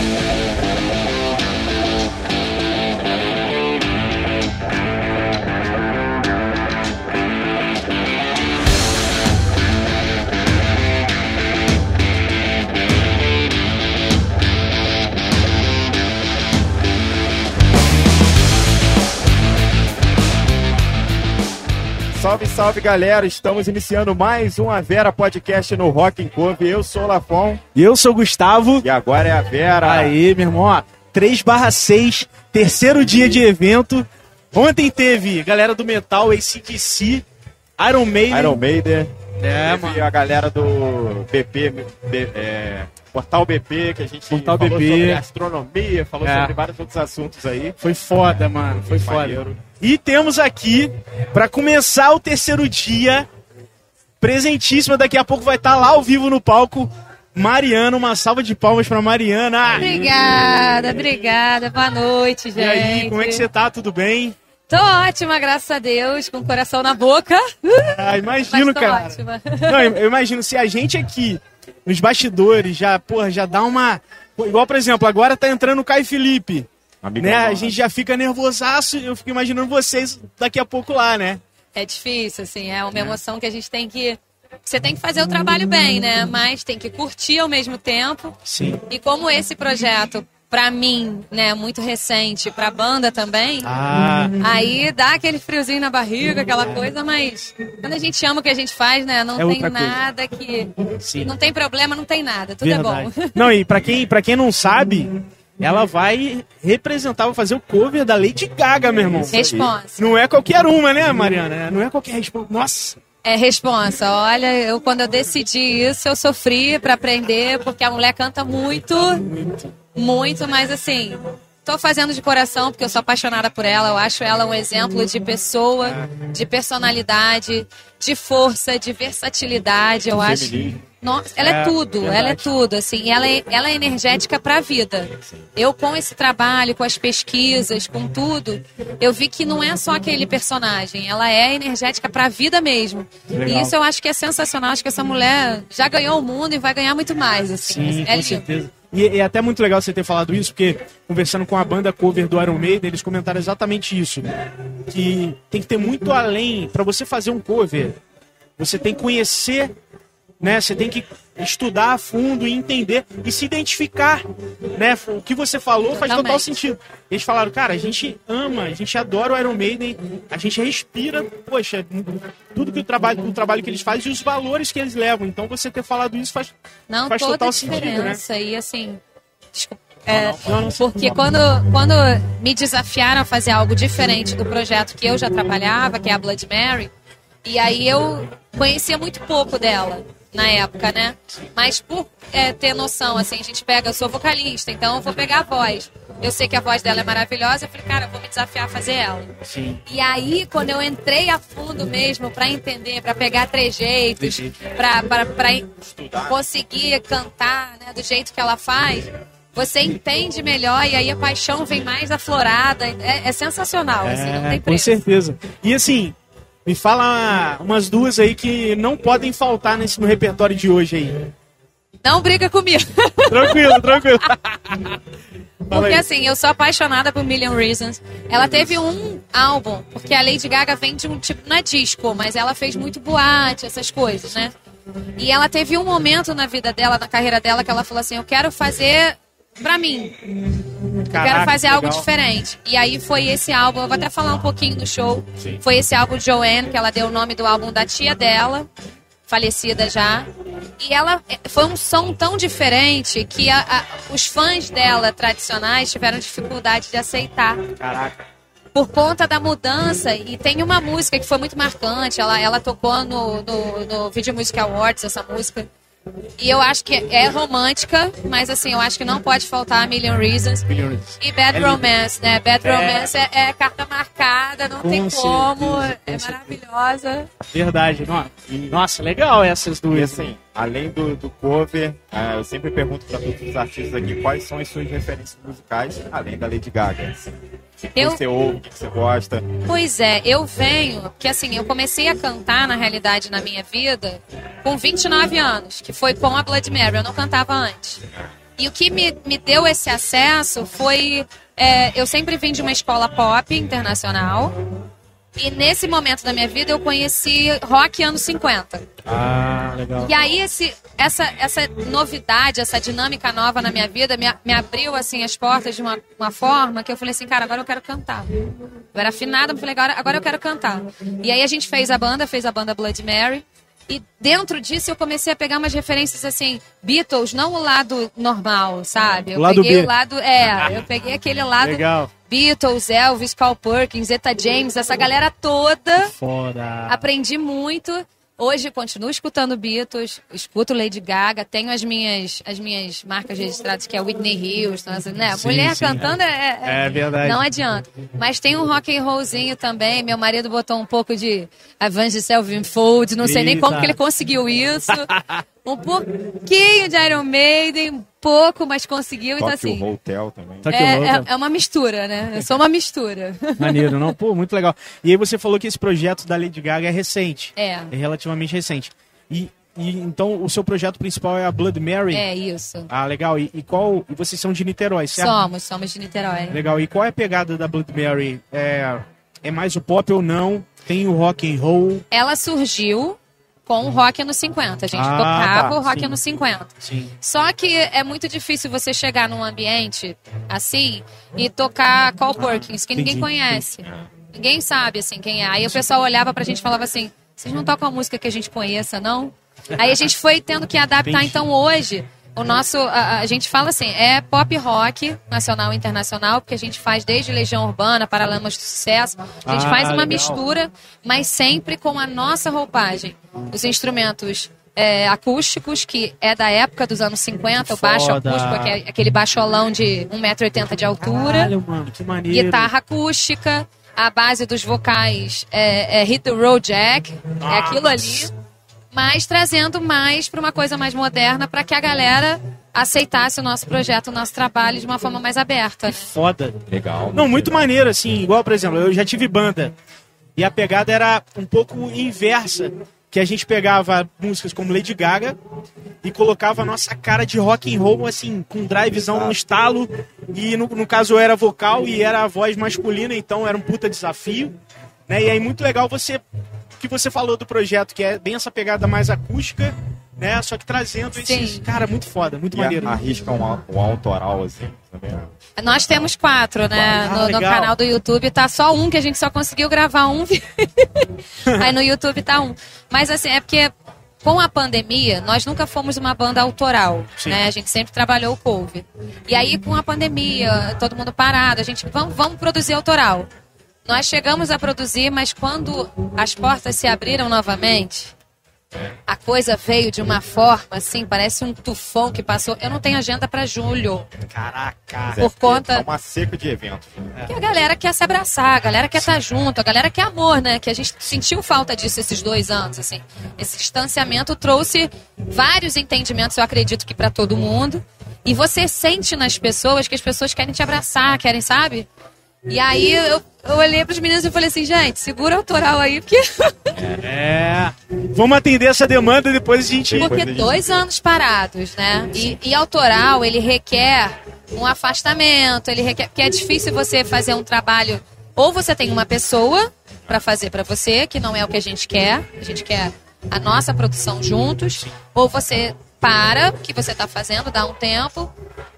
Yeah. Salve, salve galera! Estamos iniciando mais um A Vera Podcast no Rock and Cover. Eu sou o Lafon. E eu sou o Gustavo. E agora é a Vera. Aí, meu irmão, ó, 3 6, terceiro dia de evento. Ontem teve galera do Metal, ACDC, Iron Maiden. Iron Maiden. É, teve mano. a galera do BP, B- é, Portal BP, que a gente Portal falou BP. sobre astronomia, falou É. sobre vários outros assuntos aí. Foi foda, mano. Foi foda. Maneiro. E temos aqui, pra começar o terceiro dia, presentíssima, daqui a pouco vai estar lá ao vivo no palco, Mariana. Uma salva de palmas pra Mariana. Obrigada, obrigada. Boa noite, gente. E aí, como é que você tá? Tudo bem? Tô ótima, graças a Deus, com o coração na boca. Ah, imagino, cara. ótima. Não, eu eu imagino, se a gente aqui, nos bastidores, já, porra, já dá uma. Igual, por exemplo, agora tá entrando o Caio Felipe. Amigo Né? A gente já fica nervosaço, eu fico imaginando vocês daqui a pouco lá, né? É difícil, assim, é uma emoção que a gente tem que. Você tem que fazer o trabalho bem, né? Mas tem que curtir ao mesmo tempo. Sim. E como esse projeto, pra mim, né, muito recente, pra banda também, Ah, aí dá aquele friozinho na barriga, aquela coisa, mas quando a gente ama o que a gente faz, né? Não É tem outra coisa. nada que. sim. Não tem problema, não tem nada. Tudo Verdade. é bom. Não, e pra quem, pra quem não sabe, ela vai representar, vai fazer o cover da Lady Gaga, meu irmão. Responsa. Não é qualquer uma, né, Mariana? Não é qualquer resposta. Nossa! É responsa. Olha, eu quando eu decidi isso, eu sofri pra aprender, porque a mulher canta muito, muito, mas assim, tô fazendo de coração porque eu sou apaixonada por ela. Eu acho ela um exemplo de pessoa, de personalidade, de força, de versatilidade. Eu acho. Feminismo. Nossa, ela é, É, tudo, verdade. ela é tudo, assim, ela é, ela é energética pra vida. Eu, com esse trabalho, com as pesquisas, com tudo, eu vi que não é só aquele personagem, ela é energética pra vida mesmo. Legal. E isso eu acho que é sensacional, acho que essa mulher já ganhou o mundo e vai ganhar muito mais, assim. Sim, é com lindo. certeza. E é até muito legal você ter falado isso, porque conversando com a banda cover do Iron Maiden, eles comentaram exatamente isso. Que tem que ter muito além. Pra você fazer um cover, você tem que conhecer, né? Você tem que estudar a fundo e entender e se identificar, né? O que você falou faz total Totalmente. sentido. Eles falaram, cara, a gente ama, a gente adora o Iron Maiden, a gente respira, poxa, tudo que o trabalho, o trabalho que eles fazem e os valores que eles levam. Então você ter falado isso faz Não, Faz toda total sentido, né? diferença. E assim, desculpa. É, porque quando, quando me desafiaram a fazer algo diferente do projeto que eu já trabalhava, que é a Blood Mary, e aí eu conhecia muito pouco dela na época, né? Mas por é, ter noção, assim, a gente pega, eu sou vocalista, então eu vou pegar a voz. Eu sei que a voz dela é maravilhosa, eu falei, cara, eu vou me desafiar a fazer ela. Sim. E aí, quando eu entrei a fundo mesmo pra entender, pra pegar trejeitos, pra conseguir cantar né, do jeito que ela faz, você entende melhor e aí a paixão vem mais aflorada. É, é sensacional, assim, não É, tem com certeza. E assim, me fala umas duas aí que não podem faltar nesse, no repertório de hoje aí. Não briga comigo. Tranquilo, tranquilo. Porque assim, eu sou apaixonada por Million Reasons. Ela teve um álbum, porque a Lady Gaga vem de um tipo, não é disco, mas ela fez muito boate, essas coisas, né? E ela teve um momento na vida dela, na carreira dela, que ela falou assim: Eu quero fazer pra mim. Eu quero Caraca, fazer algo diferente. E aí foi esse álbum, eu vou até falar um pouquinho do show. Foi esse álbum Joanne, que ela deu o nome do álbum da tia dela, falecida já. E ela eh, foi um som tão diferente que a- a- os fãs dela tradicionais tiveram dificuldade de aceitar Caraca. por conta da mudança. E tem uma música que foi muito marcante. Ela, ela tocou no, no, no Video Music Awards, essa música. E eu acho que é romântica, mas assim, eu acho que não pode faltar a Million Reasons. Billions. E Bad É. Romance, né? Bad É. Romance é, é carta marcada, não Com tem como, certeza, com é certeza. maravilhosa. Verdade. No- Nossa, legal essas E duas. assim, além do, do cover, ah, eu sempre pergunto para todos os artistas aqui quais são as suas referências musicais, além da Lady Gaga. O que, Eu- você ouve, o que, que você gosta. Pois é, eu venho, porque assim, eu comecei a cantar na realidade na minha vida com 29 anos, que foi com a Blood Mary, eu não cantava antes. E o que me, me deu esse acesso foi. é, eu sempre vim de uma escola pop internacional. E nesse momento da minha vida eu conheci rock anos 50. Ah, legal. E aí esse, essa, essa novidade, essa dinâmica nova na minha vida me, me abriu assim as portas de uma, uma forma que eu falei assim, cara, agora eu quero cantar. Eu era afinada, mas falei, agora, agora eu quero cantar. E aí a gente fez a banda, fez a banda Blood Mary. E dentro disso eu comecei a pegar umas referências assim, Beatles, não o lado normal, sabe? Eu O lado peguei B. o lado, é, eu peguei aquele lado Legal. Beatles, Elvis, Carl Perkins, Zeta James, essa galera toda. Foda. Aprendi muito. Hoje continuo escutando Beatles, escuto Lady Gaga, tenho as minhas, as minhas marcas registradas, que é Whitney Houston, né? Sim, Mulher sim, cantando é, É verdade. Não adianta. Mas tem um rock and rollzinho também. Meu marido botou um pouco de Avenged Sevenfold, não sei nem como que ele conseguiu isso. Um pouquinho de Iron Maiden, pouco, mas conseguiu. Então, Tokyo assim, Hotel também. É, é, é uma mistura, né? Eu sou uma mistura. Maneiro, não? Pô, muito legal. E aí você falou que esse projeto da Lady Gaga é recente. É. É relativamente recente. E, e então o seu projeto principal é a Blood Mary? É isso. Ah, legal. E, e qual. E vocês são de Niterói, certo? Somos, somos de Niterói. Legal. E qual é a pegada da Blood Mary? É, é mais o pop ou não? Tem o rock and roll? ela surgiu com o rock anos 50. A gente Ah, tocava tá, o rock sim. anos 50. Sim. Só que é muito difícil você chegar num ambiente assim e tocar Call Perkins, que ninguém conhece. Ninguém sabe assim quem é. Aí o pessoal olhava pra gente e falava assim: vocês não tocam a música que a gente conheça, não? Aí a gente foi tendo que adaptar. Então hoje, o nosso. A, a gente fala assim: é pop rock nacional e internacional, porque a gente faz desde Legião Urbana, Paralamas de Sucesso. A gente Ah, faz uma legal. mistura, mas sempre com a nossa roupagem. Os instrumentos. é, acústicos, que é da época dos anos 50, o baixo Foda. acústico, que é aquele baixolão de 1,80m de altura Caralho, mano, que maneiro. guitarra acústica, a base dos vocais é, é Hit the Road Jack, é aquilo ali, mas trazendo mais para uma coisa mais moderna para que a galera aceitasse o nosso projeto, o nosso trabalho de uma forma mais aberta. Foda. Legal. Não, muito maneiro, assim, igual, por exemplo, eu já tive banda. E a pegada era um pouco inversa. Que a gente pegava músicas como Lady Gaga e colocava a nossa cara de rock and roll, assim, com drivezão no estalo. E no, no caso eu era vocal e era a voz masculina, então era um puta desafio. Né? E aí muito legal você que você falou do projeto, que é bem essa pegada mais acústica, né? Só que trazendo esses. Sim. Cara, muito foda, muito E maneiro. arrisca um, um autoral, assim, também. Nós temos quatro, né? Ah, no, no canal do YouTube tá só um, que a gente só conseguiu gravar um. Aí no YouTube tá um. Mas assim, é porque com a pandemia, nós nunca fomos uma banda autoral, Sim. né? A gente sempre trabalhou o cover. E aí com a pandemia, todo mundo parado, a gente, vamos, vamos produzir autoral. Nós chegamos a produzir, mas quando as portas se abriram novamente, a coisa veio de uma forma assim, parece um tufão que passou. Eu não tenho agenda para julho. Caraca. Por conta- É uma seca de eventos. Porque a galera quer se abraçar, a galera quer estar junto, a galera quer amor, né? Que a gente sentiu falta disso esses dois anos, assim. Esse distanciamento trouxe vários entendimentos, eu acredito que para todo mundo. E você sente nas pessoas que as pessoas querem te abraçar, querem, sabe? E aí eu, eu olhei pros meninos e falei assim, gente, segura o autoral aí, porque, É. Vamos atender essa demanda depois a gente. porque gente- dois anos parados, né? E, e autoral, ele requer um afastamento, ele requer. Porque é difícil você fazer um trabalho. Ou você tem uma pessoa para fazer para você, que não é o que a gente quer, a gente quer a nossa produção juntos, ou você para o que você está fazendo, dá um tempo,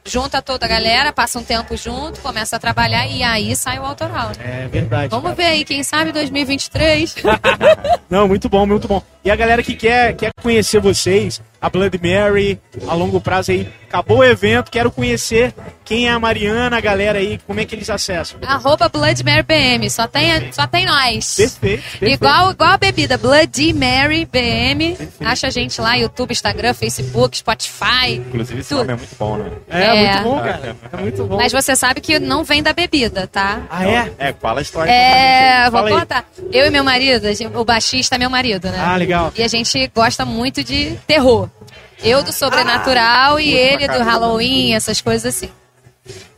junta toda a galera, passa um tempo junto, começa a trabalhar e aí sai o autoral. né? É verdade. Vamos ver aí, quem sabe 2023. Não, muito bom, muito bom. E a galera que quer, quer conhecer vocês, a Blood Mary, a longo prazo aí, acabou o evento, quero conhecer quem é a Mariana, a galera aí, como é que eles acessam. Arroba Blood Mary BM, só tem, só tem nós. Perfeito, perfeito. Igual, igual a bebida, Bloody Mary BM. Acha a gente lá, YouTube, Instagram, Facebook, Spotify. Inclusive, esse Tudo. nome é muito bom, né? É, É. muito bom, cara. É muito bom. Mas você sabe que não vem da bebida, tá? Ah, é? É, fala a história. É, vou aí. contar. Eu e meu marido, o baixista é meu marido, né? Ah, legal. E a gente gosta muito de terror. Eu do sobrenatural e curto pra ele do. Halloween, essas coisas assim.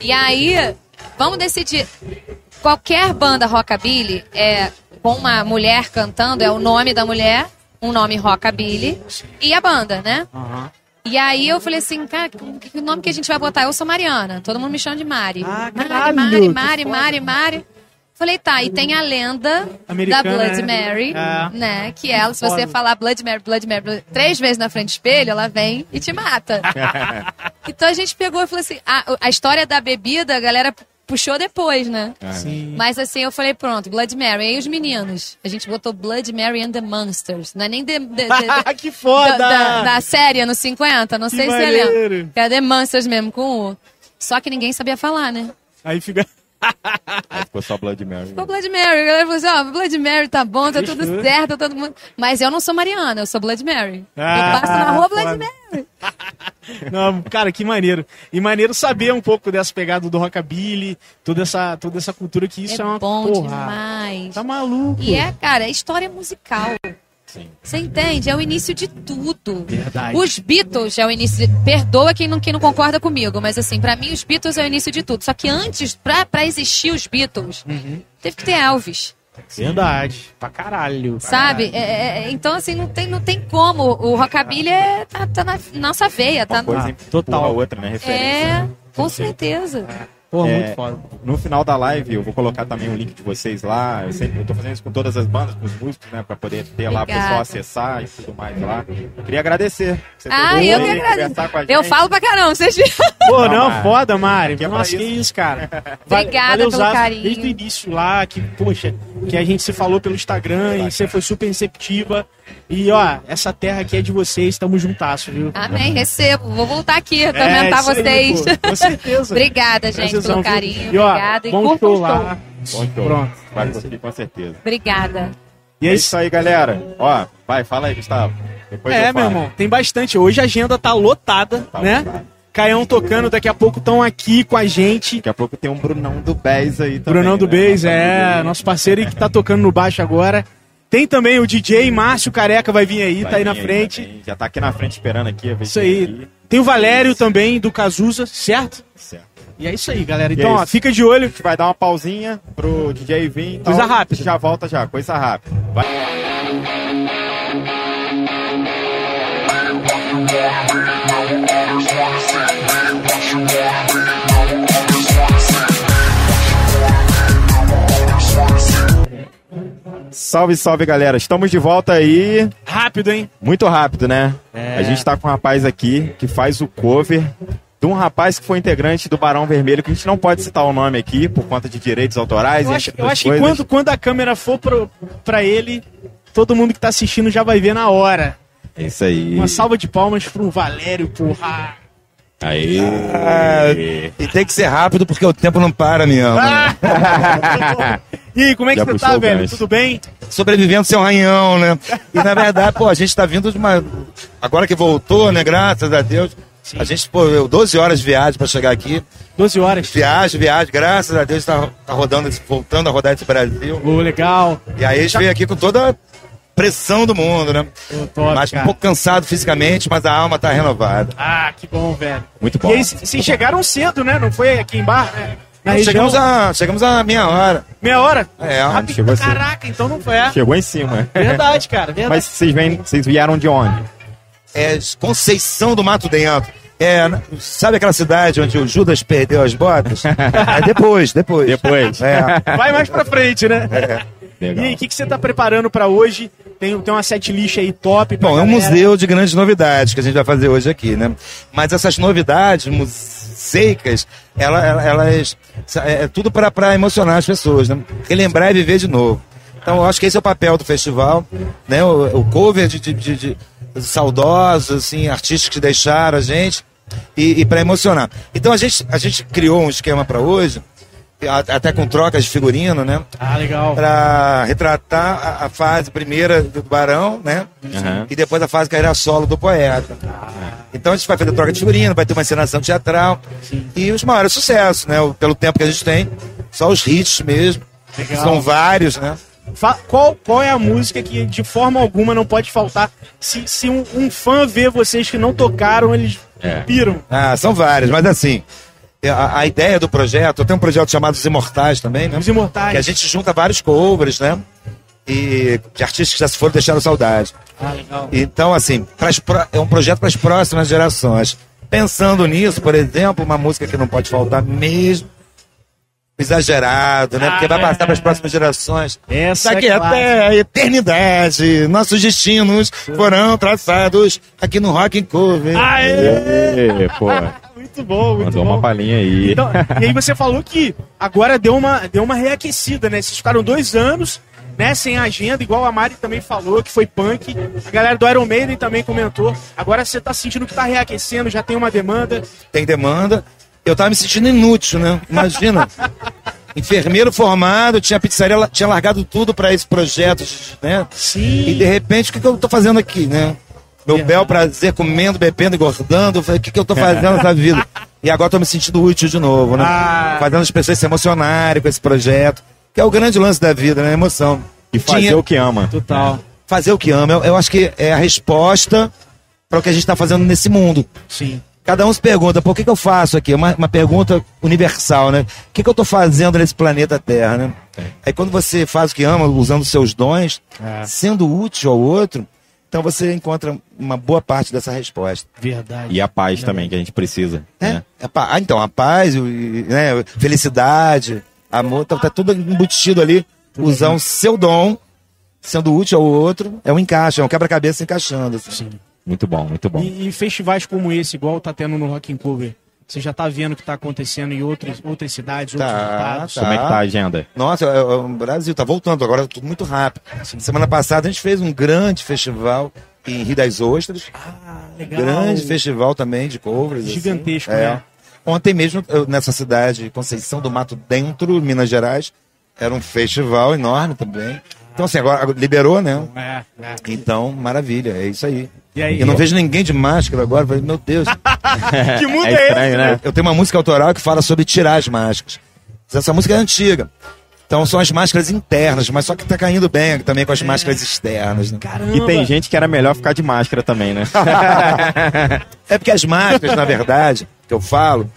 E aí, vamos decidir. Qualquer banda rockabilly é com uma mulher cantando, é o nome da mulher, um nome rockabilly e a banda, né? Aham. E aí eu falei assim, cara, que nome que a gente vai botar? Eu sou Mariana, todo mundo me chama de Mari. Ah, Mari, Mari, Mari, foda. Mari, Mari. Falei, tá, e tem a lenda Americana, da Blood né? Mary, É. né? Que ela, se você falar Blood Mary, Blood Mary, Blood- três vezes na frente do espelho, ela vem e te mata. então a gente pegou e falou assim, a, a história da bebida, a galera puxou depois, né? Sim. Mas assim, eu falei, pronto, Blood Mary. Aí os meninos, a gente botou Blood Mary and the Monsters. Não é nem the- the- que foda! da, da, da série no 50, não Que sei se você maneiro. lembra. É The Monsters mesmo, com o... Só que ninguém sabia falar, né? Aí fica. Aí ficou só Blood Mary. Ficou Blood Mary. A galera falou assim, ó, Blood Mary tá bom, tá tudo certo, tá todo mundo... Mas eu não sou Mariana, eu sou Blood Mary. Ah, eu passo na rua Blood. Mary. Não, cara, que maneiro. E maneiro saber um pouco dessa pegada do rockabilly, toda essa, toda essa cultura que isso é, é uma bom porra. demais. Tá maluco. E é, cara, é história musical. Sim. Você entende? É o início de tudo. Verdade. Os Beatles é o início. De... Perdoa quem não, quem não concorda comigo, mas assim, pra mim os Beatles é o início de tudo. Só que antes, pra, pra existir os Beatles, Uhum. teve que ter Elvis. Verdade. Pra caralho. pra Sabe? caralho. É, é, então, assim, não tem, não tem como. O rockabilly é, tá, tá na nossa veia. Tá Uma coisa Ah, total. a outra, né? Referência. É, com certeza. Pô, É, muito foda. No final da live, eu vou colocar também o link de vocês lá. Eu, sempre, eu tô fazendo isso com todas as bandas, com os músicos, né? Pra poder ter lá, o Obrigada. pessoal acessar e tudo mais lá. Queria agradecer. Você Ah, eu que agradeço. Eu falo pra caramba, vocês viram? Pô, Não, não, foda, Mari. aqui é Nossa, que isso. isso, cara. Obrigada Valeu, pelo carinho. Desde o início lá, que, poxa, que a gente se falou pelo Instagram e você foi super receptiva. E, ó, essa terra aqui é de vocês, tamo juntasso, viu? Amém, recebo. Vou voltar aqui, É, atormentar isso aí, vocês. pô, com certeza. Obrigada, gente, Prazerzão, pelo carinho. E, ó, Obrigada. E bom curtam show lá. Bom show. Pronto. Vai conseguir com certeza. Obrigada. E É é isso aí, galera. Ó, vai, fala aí, Gustavo. Depois É, eu meu irmão, tem bastante. Hoje a agenda tá lotada, Tá né? lotada. Caião tocando, daqui a pouco estão aqui com a gente. Daqui a pouco tem um Brunão do Bez aí também. Brunão do né? Beis, Nosso é, aí. nosso parceiro aí que tá tocando no baixo agora. Tem também o DJ Márcio Careca, vai vir aí, Vai tá aí na frente. também. Já tá aqui na frente esperando aqui. a ver Isso aí. aqui. Tem o Valério também, do Cazuza, certo? Certo. E é isso aí, galera. Então, é ó, fica de olho. A gente vai dar uma pausinha pro DJ vir. Então Coisa rápida. a gente Já volta já, coisa rápida. Vai. Salve, salve, galera. Estamos de volta aí. Rápido, hein? Muito rápido, né? É. A gente tá com um rapaz aqui que faz o cover de um rapaz que foi integrante do Barão Vermelho, que a gente não pode citar o nome aqui por conta de direitos autorais. Eu acho, eu acho que quando, quando a câmera for pro, pra ele, todo mundo que tá assistindo já vai ver na hora. É isso aí. Uma salva de palmas pro Valério, porra. Aí. Ah, e tem que ser rápido porque o tempo não para, minha Ah! e aí, como é que Já você tá, velho? Tudo bem? Sobrevivendo sem um ranhão, né? E na verdade, pô, a gente tá vindo de uma. Agora que voltou, né? Graças a Deus. A gente, pô, eu 12 horas de viagem pra chegar aqui. 12 horas. Viagem, viagem, graças a Deus tá, tá rodando, voltando a rodar esse Brasil. Ô, legal. E aí a gente veio aqui com toda pressão do mundo, né? Ô, top, Mas um cara. pouco cansado fisicamente, mas a alma tá renovada. Ah, que bom, velho. Muito bom. E aí, vocês chegaram cedo, né? Não foi aqui em Bar, né? Na região. Chegamos a, chegamos a meia hora. Meia hora? É, Rápido chegou. Caraca, então não foi. É. Chegou em cima. Verdade, cara. Verdade. Mas vocês, vêm, vocês vieram de onde? é Conceição do Mato Dentro. É, sabe aquela cidade onde o Judas perdeu as botas? É depois, depois. Depois. É. Vai mais pra frente, né? E Legal. aí, o que, que você tá preparando pra hoje? Tem, tem uma set list aí top. Bom, é um museu de grandes novidades que a gente vai fazer hoje aqui, né? Mas essas novidades museicas, ela, ela- elas. É, é tudo para emocionar as pessoas, né? Relembrar e viver de novo. Então, eu acho que esse é o papel do festival, né? O, o cover de, de, de- de saudosos, assim, artistas que deixaram a gente e, e para emocionar. Então, a gente, a gente criou um esquema para hoje, até com trocas de figurino, né? Ah, legal. para retratar a, a fase primeira do Barão, né? Aham. E depois a fase carreira solo do poeta. Então a gente vai fazer troca de figurino, vai ter uma encenação teatral e os maiores sucessos, né? Pelo tempo que a gente tem, só os hits mesmo. Legal. São vários, né? Fa- qual, qual é a música que de forma alguma não pode faltar? Se, se um, um fã vê vocês que não tocaram, eles É. piram. Ah, são vários, mas assim, a, a ideia do projeto, tem um projeto chamado Os Imortais também, né? Os Imortais. Que a gente junta vários covers, né? e de artistas que já se foram deixaram saudade. Ah, legal. Então, assim, pras é um projeto para as próximas gerações. Pensando nisso, por exemplo, uma música que não pode faltar mesmo, exagerado, né? Porque vai passar para as próximas gerações. Essa Daqui é até a eternidade, nossos destinos foram traçados aqui no Rock and Cover. Ê, pô, Muito bom, muito mandou bom. uma palhinha aí. Então, e aí você falou que agora deu uma, deu uma reaquecida, né? Vocês ficaram dois anos, né, sem agenda, igual a Mari também falou, que foi punk. A galera do Iron Maiden também comentou. Agora você tá sentindo que tá reaquecendo, já tem uma demanda. Tem demanda. Eu tava me sentindo inútil, né? Imagina. Enfermeiro formado, tinha pizzaria, tinha largado tudo para esse projeto, né? Sim. E de repente, o que, que eu tô fazendo aqui, né? Meu Verdade. bel prazer, comendo, bebendo, engordando. Eu falei, o que, que eu tô fazendo nessa vida? E agora tô me sentindo útil de novo, né? Ah. Fazendo as pessoas se emocionarem com esse projeto. Que é o grande lance da vida, né? Emoção. E fazer Tinha- o que ama. Total. fazer o que ama. Eu, eu acho que é a resposta para o que a gente está fazendo nesse mundo. Sim. Cada um se pergunta, por que, que eu faço aqui? É Uma, uma pergunta universal, né? O que, que eu estou fazendo nesse planeta Terra, né? Aí quando você faz o que ama, usando os seus dons, É. sendo útil ao outro, então você encontra uma boa parte dessa resposta. Verdade. E a paz também, que a gente precisa. É? né? Ah, então, a paz, né, felicidade, amor, tá, tá tudo embutido ali. Usar o seu dom, sendo útil ao outro, é um encaixe, é um quebra-cabeça encaixando. assim. Sim. Muito bom, muito bom. E, e festivais como esse, igual tá tendo no Rock and Cover, você já tá vendo o que tá acontecendo em outras, outras cidades, outros Tá, estados. tá. Como é que tá a agenda? Nossa, é- é- o Brasil tá voltando agora, tudo muito rápido. Semana passada a gente fez um grande festival em Rio das Ostras. Ah, legal. Grande festival também de covers. assim. Gigantesco, É. né? Ontem mesmo, nessa cidade, Conceição do Mato Dentro, Minas Gerais, era um festival enorme também. Então, assim, agora agora liberou, né? É, é. Então, maravilha, é isso aí. E aí? Eu não vejo ninguém de máscara agora, falei, meu Deus. Que mundo É é, estranho, esse? né? Eu tenho uma música autoral que fala sobre tirar as máscaras. Essa música é antiga. Então são as máscaras internas, mas só que tá caindo bem também com as máscaras externas. Né? Caramba. E tem gente que era melhor ficar de máscara também, né? É porque as máscaras, na verdade, que eu falo,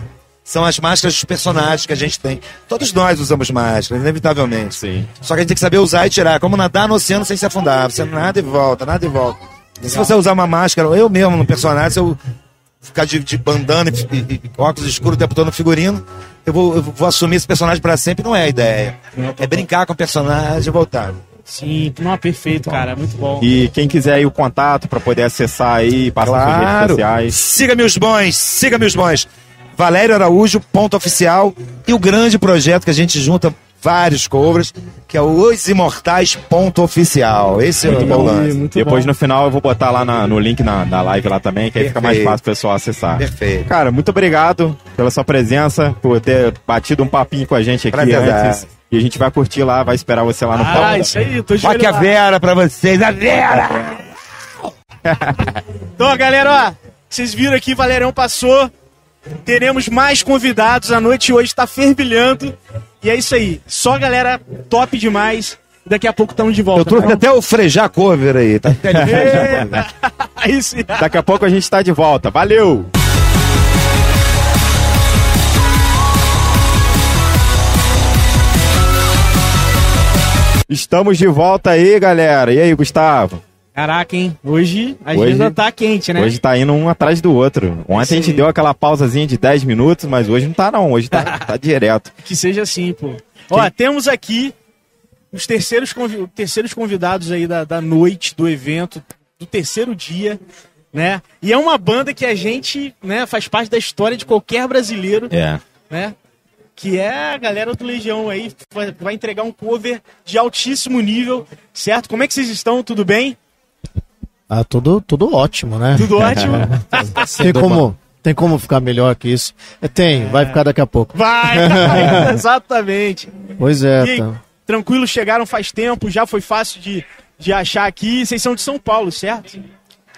são as máscaras dos personagens que a gente tem. Todos nós usamos máscaras, inevitavelmente. Sim. Só que a gente tem que saber usar e tirar. Como nadar no oceano sem se afundar. Você nada e volta, nada e volta. E se você usar uma máscara, eu mesmo no personagem, se eu ficar de, de bandana e, e- e óculos escuros o tempo todo no figurino, eu vou, eu vou assumir esse personagem pra sempre, não é a ideia. É brincar com o personagem e voltar. Sim, não, perfeito, cara. Muito bom. E quem quiser aí o contato para poder acessar aí, passa nas suas redes Claro. sociais. Siga-me os bons, siga-me os bons. Valério Araújo, ponto oficial. E o grande projeto que a gente junta vários covers, que é o Os Imortais, ponto oficial. Esse é o meu lance. muito Depois bom. no final eu vou botar lá na- no link na, na live lá também, que aí fica mais Perfeito. fácil o pessoal acessar. Perfeito. Cara, muito obrigado pela sua presença, por ter batido um papinho com a gente aqui Prazer. antes. E a gente vai curtir lá, vai esperar você lá no Ah, palco. isso aí, tô de olho a. Vera pra vocês, a Vera! Então, galera, ó, vocês viram aqui, Valerão passou. Teremos mais convidados. A noite hoje tá fervilhando. E é isso aí. Só galera top demais. Daqui a pouco estamos de volta. Eu trouxe tá até o Frejá Cover aí, tá? bom? Eita. Aí sim. Daqui a pouco a gente tá de volta. Valeu! Estamos de volta aí, galera. E aí, Gustavo? Caraca, hein? Hoje a agenda Hoje- tá quente, né? Hoje tá indo um atrás do outro. Ontem a gente Sim. deu aquela pausazinha de 10 minutos, mas hoje não tá não. Hoje tá, tá direto. Que seja assim, pô. Ó, temos aqui os terceiros, convi- terceiros convidados aí da, da noite, do evento, do terceiro dia, né? E é uma banda que a gente, né, faz parte da história de qualquer brasileiro, É. né? Que é a galera do Legião aí, vai entregar um cover de altíssimo nível, certo? Como é que vocês estão? Tudo bem? Ah, tudo, tudo ótimo, né? Tudo ótimo? Tem como, tem como ficar melhor que isso? É, tem, vai ficar daqui a pouco. Vai, vai, exatamente. Pois é, E tá. tranquilo, chegaram faz tempo, já foi fácil de, de achar aqui. Vocês são de São Paulo, certo?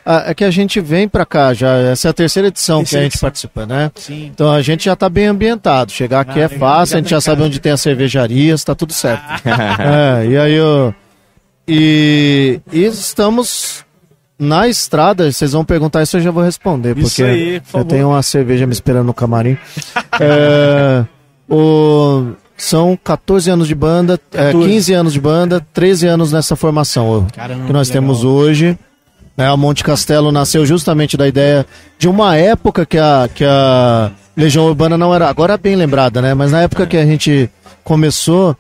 Ah, é que a gente vem pra cá já, essa é a terceira edição Terceira que a gente edição. participa, né? Sim. Então a gente já tá bem ambientado. Chegar aqui Ah, é fácil, a gente já tá sabe casa. onde tem as cervejarias, tá tudo certo. é, e aí eu. E, e estamos na estrada, vocês vão perguntar isso, eu já vou responder, Isso porque aí, por eu tenho uma cerveja me esperando no camarim. É, o, são 14 anos de banda, é, 15 anos de banda, 13 anos nessa formação Caramba, que nós que temos hoje. Né, a Monte Castelo nasceu justamente da ideia de uma época que a, que a Legião Urbana não era. Agora é bem lembrada, né? Mas na época que a gente começou,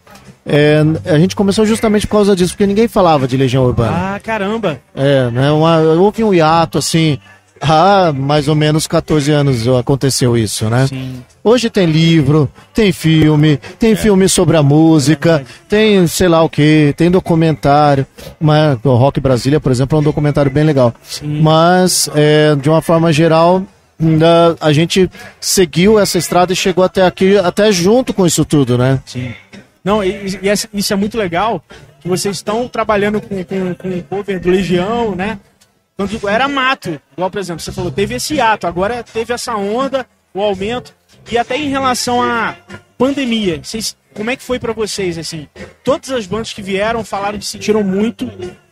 é, a gente começou justamente por causa disso, porque ninguém falava de Legião Urbana. Ah, caramba. É, né? Uma, houve um hiato assim. Há mais ou menos 14 anos aconteceu isso, né? Sim. Hoje tem livro, tem filme, tem filme sobre a música, tem sei lá o que, tem documentário. Mas o Rock Brasília, por exemplo, é um documentário bem legal. Mas, é, de uma forma geral, a gente seguiu essa estrada e chegou até aqui, até junto com isso tudo, né? Sim. Não, e, e essa- isso é muito legal, que vocês estão trabalhando com, com, com o cover do Legião, né? Quando era mato, igual, por exemplo, você falou, teve esse ato, agora teve essa onda, o aumento, e até em relação à pandemia, vocês, como é que foi pra vocês, assim? Todas as bandas que vieram falaram que sentiram muito,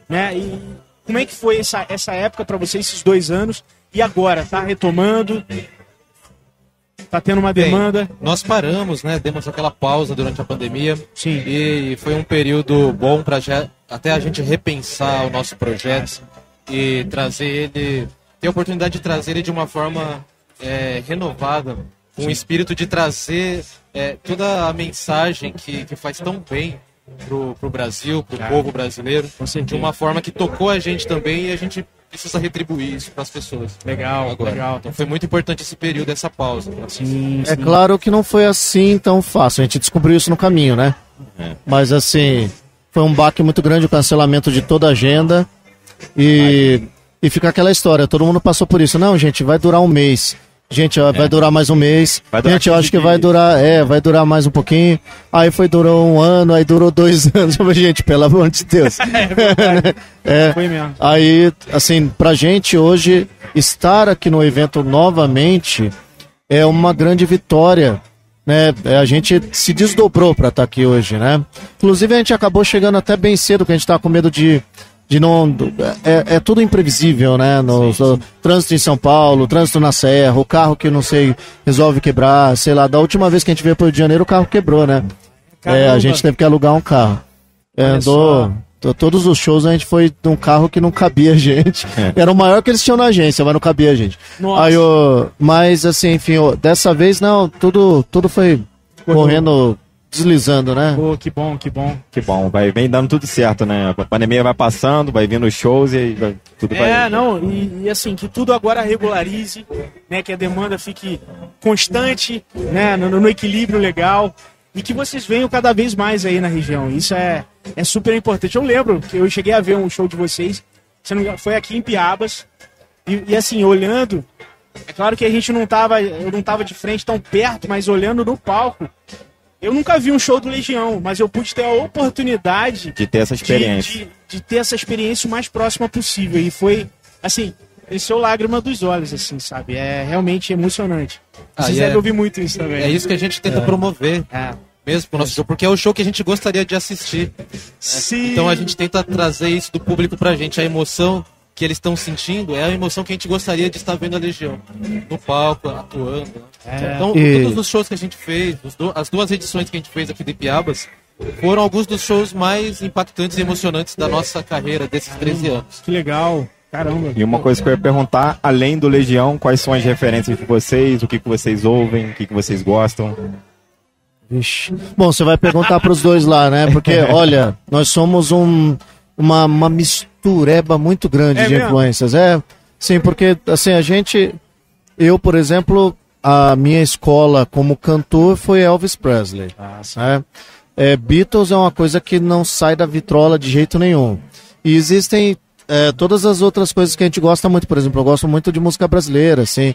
né? E como é que foi essa, essa época pra vocês, esses dois anos, e agora, tá retomando? Tá tendo uma Bem, demanda? Nós paramos, né? Demos aquela pausa durante a pandemia. Sim. E foi um período bom para até a gente repensar o nosso projeto e trazer ele, ter a oportunidade de trazer ele de uma forma é, renovada, com o espírito de trazer é, toda a mensagem que, que faz tão bem pro, pro Brasil, pro povo brasileiro, de uma forma que tocou a gente também e a gente precisa retribuir isso para as pessoas. Legal, Agora. legal. Então foi muito importante esse período, essa pausa. Sim, É claro que não foi assim tão fácil, a gente descobriu isso no caminho, né? Mas assim, foi um baque muito grande o cancelamento de toda a agenda e, e fica aquela história, todo mundo passou por isso. Não, gente, vai durar um mês. Gente, ó, vai durar mais um mês. Vai durar gente, eu 15 acho que vai durar, é, vai durar mais um pouquinho. Aí foi durou um ano, aí durou dois anos. Gente, pelo amor de Deus. é, Foi mesmo. Aí, assim, pra gente hoje estar aqui no evento novamente é uma grande vitória, né? É, A gente se desdobrou pra estar aqui hoje, né? Inclusive a gente acabou chegando até bem cedo, porque a gente tava com medo de de não é, é tudo imprevisível, né? No, no trânsito em São Paulo, trânsito na Serra, o carro que não sei resolve quebrar, sei lá. Da última vez que a gente veio para o Rio de Janeiro, o carro quebrou, né? É, a Caramba. gente teve que alugar um carro. É, andou, todos os shows a gente foi num carro que não cabia a gente. Era o maior que eles tinham na agência, mas não cabia a gente. Nossa. Aí, o- mas assim, enfim, dessa vez não, tudo, tudo foi correndo, deslizando, né? Pô, que bom, que bom. Que bom, vai vem dando tudo certo, né? A pandemia vai passando, vai vindo os shows e vai- tudo vai. É, não, e, e assim, que tudo agora regularize, né? Que a demanda fique constante, né? No, no equilíbrio legal. E que vocês venham cada vez mais aí na região. Isso é, é super importante. Eu lembro que eu cheguei a ver um show de vocês, se não foi aqui em Piabas. E, e, assim, olhando, é claro que a gente não tava, eu não tava de frente tão perto, mas olhando no palco, eu nunca vi um show do Legião, mas eu pude ter a oportunidade De ter essa de- experiência. De, de ter essa experiência o mais próxima possível. E foi, assim, desceu lágrima dos olhos, assim, sabe? É realmente emocionante. Ah, Vocês e devem é- ouvir muito isso também. É isso que a gente tenta promover. É. Mesmo pro nosso show, porque é o show que a gente gostaria de assistir. Sim. Então a gente tenta trazer isso do público pra gente. A emoção que eles estão sentindo é a emoção que a gente gostaria de estar vendo a Legião. No palco, atuando. né? Então, E- todos os shows que a gente fez, os as duas edições que a gente fez aqui de Piabas, foram alguns dos shows mais impactantes e emocionantes da nossa carreira desses 13 anos. Que legal. Caramba. E uma coisa que eu ia perguntar, além do Legião, quais são as referências de vocês, o que, que vocês ouvem, o que, que vocês gostam? Vixe. Bom, você vai perguntar pros dois lá, né? Porque, olha, nós somos um, uma, uma mistureba muito grande É de mesmo? influências. É, sim, porque, assim, a gente. Eu, por exemplo, a minha escola como cantor foi Elvis Presley. né? É, Beatles é uma coisa que não sai da vitrola de jeito nenhum. E existem é, todas as outras coisas que a gente gosta muito. Por exemplo, eu gosto muito de música brasileira, assim.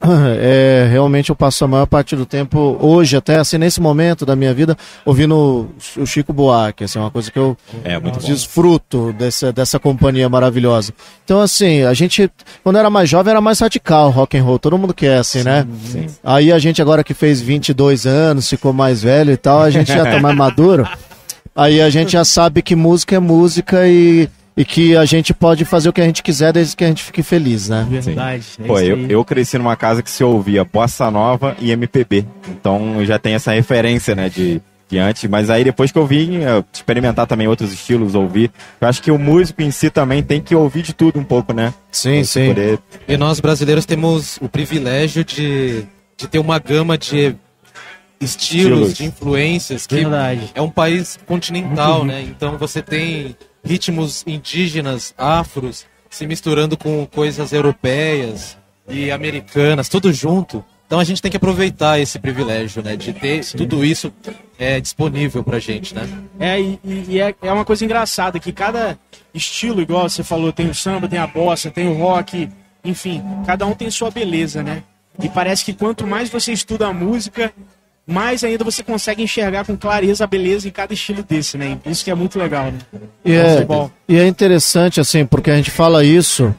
É, realmente eu passo a maior parte do tempo, hoje até, assim, nesse momento da minha vida, ouvindo o Chico Buarque, assim, uma coisa que eu É, desfruto dessa, dessa companhia maravilhosa. Então, assim, a gente, quando era mais jovem, era mais radical rock and roll, todo mundo quer, assim, né? Aí a gente agora que fez 22 anos, ficou mais velho e tal, a gente já tá mais maduro, aí a gente já sabe que música é música e, e que a gente pode fazer o que a gente quiser desde que a gente fique feliz, né? Verdade. é Pô, eu, eu cresci numa casa que se ouvia bossa nova e MPB. Então já tem essa referência, né, de, diante. Mas aí depois que eu vim eh, experimentar também outros estilos, ouvir, eu acho que o músico em si também tem que ouvir de tudo um pouco, né? Sim, Pra sim. poder- E nós brasileiros temos o privilégio de, de ter uma gama de estilos, Estilos. de influências, que Verdade. é um país continental, né? Então você tem ritmos indígenas, afros, se misturando com coisas europeias e americanas, tudo junto. Então a gente tem que aproveitar esse privilégio, né? De ter tudo isso é, disponível pra gente, né? É, e, e- e é, é uma coisa engraçada que cada estilo, igual você falou, tem o samba, tem a bossa, tem o rock, enfim, cada um tem sua beleza, né? E parece que quanto mais você estuda a música, mais ainda você consegue enxergar com clareza a beleza em cada estilo desse, né? Isso que é muito legal, né? E é, e é interessante, assim, porque a gente fala isso,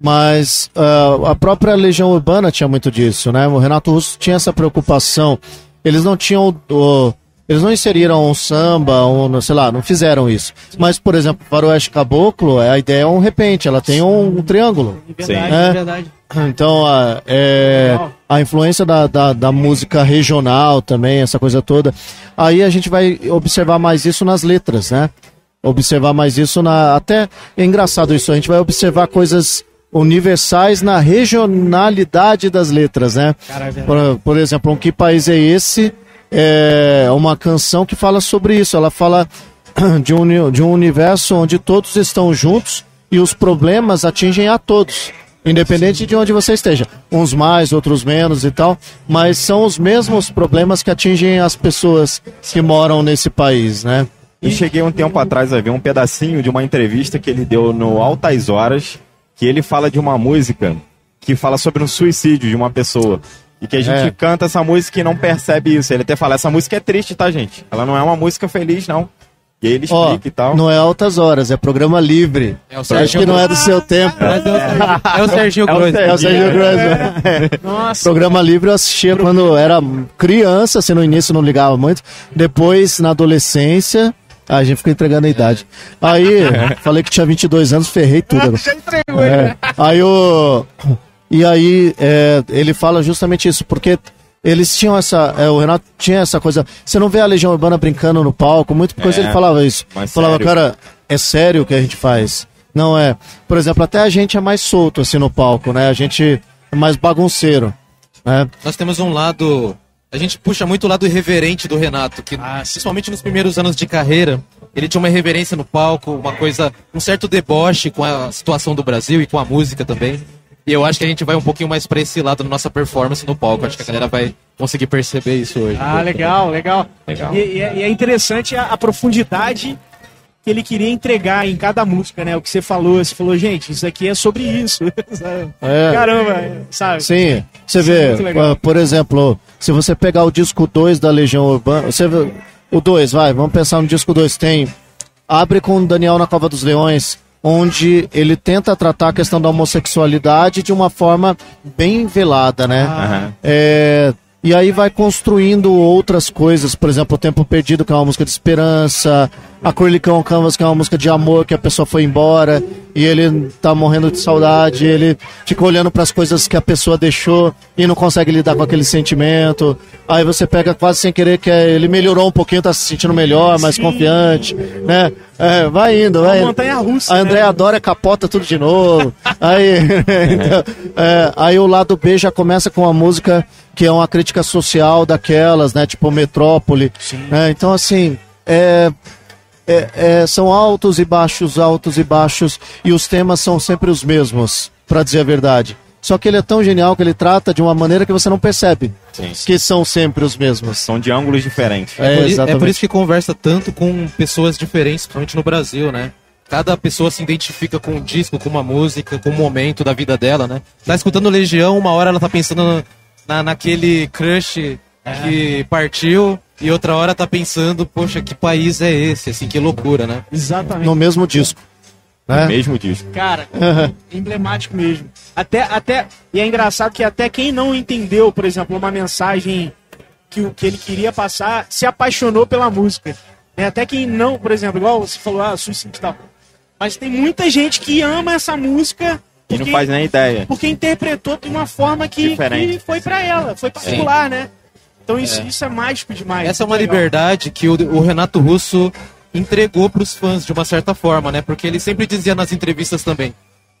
mas ah, a própria Legião Urbana tinha muito disso, né? O Renato Russo tinha essa preocupação. Eles não tinham. o- eles não inseriram um samba, um, sei lá, não fizeram isso. Mas, por exemplo, Faroeste Caboclo, a ideia é um repente, ela tem um, um triângulo. É verdade, Sim. é É. verdade. Então, a, é, a influência da, da, da música regional também, essa coisa toda. Aí a gente vai observar mais isso nas letras, né? Observar mais isso na. Até é engraçado isso, a gente vai observar coisas universais na regionalidade das letras, né? Por, por exemplo, um Que País é Esse? É uma canção que fala sobre isso. Ela fala de um, de um universo onde todos estão juntos e os problemas atingem a todos. Independente de onde você esteja. Uns mais, outros menos e tal. Mas são os mesmos problemas que atingem as pessoas que moram nesse país, né? E cheguei um tempo atrás a ver um pedacinho de uma entrevista que ele deu no Altas Horas, que ele fala de uma música que fala sobre um suicídio de uma pessoa. E que a gente É. canta essa música e não percebe isso. Ele até fala, essa música é triste, tá, gente? Ela não é uma música feliz, não. E aí ele Ó, explica e tal. não é altas horas, é programa livre. É o Acho que não é do seu tempo. É o Serginho- é o Serginho É o Grosso. É Sérgio Grossman. Nossa, Programa livre eu assistia quando era criança, assim, no início não ligava muito. Depois, na adolescência, a gente ficou entregando a idade. Aí, falei que tinha 22 anos, ferrei tudo. já entregou, É. né? Aí o. E aí, é, ele fala justamente isso, porque eles tinham essa. é, o Renato tinha essa coisa. Você não vê a Legião Urbana brincando no palco, muita coisa É, ele falava isso. Falava, sério. cara, é sério o que a gente faz. Não é. Por exemplo, até a gente é mais solto assim no palco, né? A gente é mais bagunceiro. Né? Nós temos um lado. A gente puxa muito o lado irreverente do Renato, que Ah, principalmente nos primeiros anos de carreira, ele tinha uma irreverência no palco, uma coisa, um certo deboche com a situação do Brasil e com a música também. E eu acho que a gente vai um pouquinho mais pra esse lado na nossa performance no palco. Acho que a galera vai conseguir perceber isso hoje. Ah, legal, legal. Legal. E, e é, e é interessante a, a profundidade que ele queria entregar em cada música, né? O que você falou, você falou, gente, isso aqui é sobre isso. É. Caramba, sabe? Sim, você é vê, legal. ah, por exemplo, se você pegar o disco 2 da Legião Urbana, você vê, o 2, vai, vamos pensar no disco 2, tem Abre com o Daniel na Cova dos Leões, onde ele tenta tratar a questão da homossexualidade de uma forma bem velada, né? Aham. É, e aí vai construindo outras coisas, por exemplo, O Tempo Perdido, que é uma música de esperança, Acrylic on Canvas, que é uma música de amor, que a pessoa foi embora e ele tá morrendo de saudade, ele fica olhando para as coisas que a pessoa deixou e não consegue lidar com aquele sentimento. Aí você pega quase sem querer que é- ele melhorou um pouquinho, tá se sentindo melhor, mais Sim. confiante, né? É, vai indo, vai Uma indo. montanha russa. A né? Andréa adora capota tudo de novo. aí, então, é, aí o lado B já começa com uma música que é uma crítica social daquelas, né? Tipo Metrópole. né? Então, assim, é, é- é, são altos e baixos, altos e baixos, e os temas são sempre os mesmos, pra dizer a verdade. Só que ele é tão genial que ele trata de uma maneira que você não percebe Sim. que são sempre os mesmos. São de ângulos diferentes. É, É é por isso que conversa tanto com pessoas diferentes, principalmente no Brasil, né? Cada pessoa se identifica com um disco, com uma música, com um momento da vida dela, né? Tá escutando Legião, uma hora ela tá pensando na, naquele crush que partiu, e outra hora tá pensando, poxa, que país é esse? Assim, que loucura, né? Exatamente. No mesmo disco. Né? Mesmo disco. Cara, emblemático mesmo. Até, até, e é engraçado que até quem não entendeu, por exemplo, uma mensagem que, o- que ele queria passar, se apaixonou pela música. né? Até quem não, por exemplo, igual você falou, ah, suicídio e tal. Mas tem muita gente que ama essa música E porque, não faz nem ideia. porque interpretou de uma forma que, Diferente. que foi pra ela, foi particular, né? Então isso é, isso é mágico demais. Essa é uma Legal. liberdade que o, o Renato Russo entregou pros fãs de uma certa forma, né? Porque ele sempre dizia nas entrevistas também.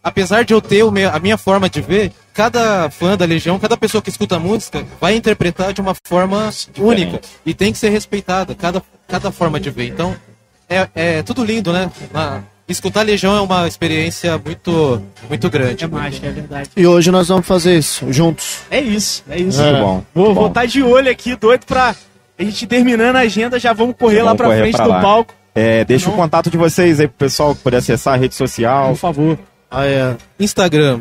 Apesar de eu ter meu- a minha forma de ver, cada fã da Legião, cada pessoa que escuta a música, vai interpretar de uma forma única. E tem que ser respeitada, cada, cada forma de ver. Então, é, é tudo lindo, né? Na- escutar Legião é uma experiência muito, muito grande. É mágico, é verdade. E hoje nós vamos fazer isso, juntos. É isso, é isso. Muito bom. Vou muito bom. voltar de olho aqui, doido pra a gente terminando a agenda, já vamos correr lá Vamos pra correr frente pra do lá. palco. É, deixa Não. o contato de vocês aí pro pessoal que puder acessar a rede social. Por favor. Ah, é. Instagram,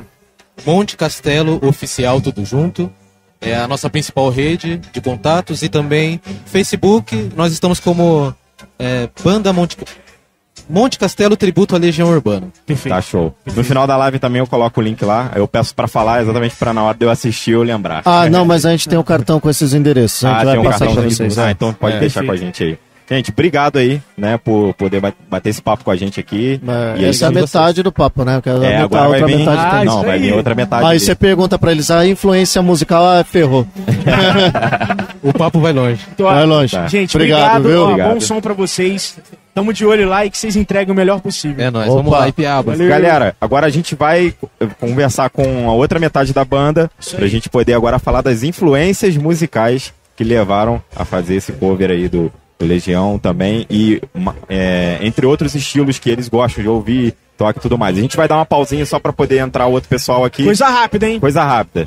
Monte Castelo Oficial, tudo junto. É a nossa principal rede de contatos. E também Facebook, nós estamos como é, Banda Monte, Monte Castelo Tributo à Legião Urbana. Perfeito. Tá show. No final da live também eu coloco o link lá. Eu peço pra falar exatamente pra na hora de eu assistir eu lembrar. Ah, não, mas a gente tem um cartão com esses endereços. A gente Ah, vai tem um passar pra cartão vocês. Ah, então pode É. deixar com a gente aí. Gente, obrigado aí, né, por poder ba- bater esse papo com a gente aqui. Mas E aí, essa é a se vocês- metade do papo, né? Porque É, metade- agora a vai outra vir, metade Ah, não, vai vir aí. outra metade. Aí dele. você pergunta pra eles, a influência musical, ah, ferrou. O papo vai longe. Então, Vai longe. Tá. Gente, Obrigado, obrigado. viu? ó, Obrigado. Bom som pra vocês. Tamo de olho lá e que vocês entreguem o melhor possível. É nóis, Opa. vamos lá, Ipiaba. Valeu. Galera, agora a gente vai conversar com a outra metade da banda pra gente poder agora falar das influências musicais que levaram a fazer esse cover aí do, do Legião também e é, entre outros estilos que eles gostam de ouvir, toque e tudo mais. A gente vai dar uma pausinha só pra poder entrar o outro pessoal aqui. Coisa rápida, hein? Coisa rápida.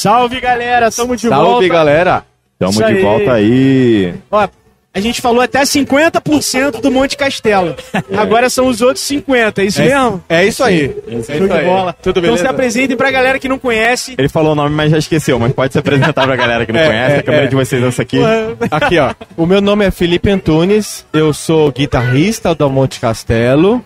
Salve, galera. Tamo de Salve, volta. galera. Tamo Isso de aí. volta aí. Ó, a gente falou até 50% do Monte Castelo. Agora são os outros 50, é isso mesmo? É isso aí. É Show isso de aí. bola. Tudo Então beleza? se apresentem pra galera que não conhece. Ele falou o nome, mas já esqueceu, mas pode se apresentar pra galera que não É, conhece. é, a câmera é. de vocês é essa aqui. Aqui, ó. O meu nome é Felipe Antunes, eu sou guitarrista do Monte Castelo.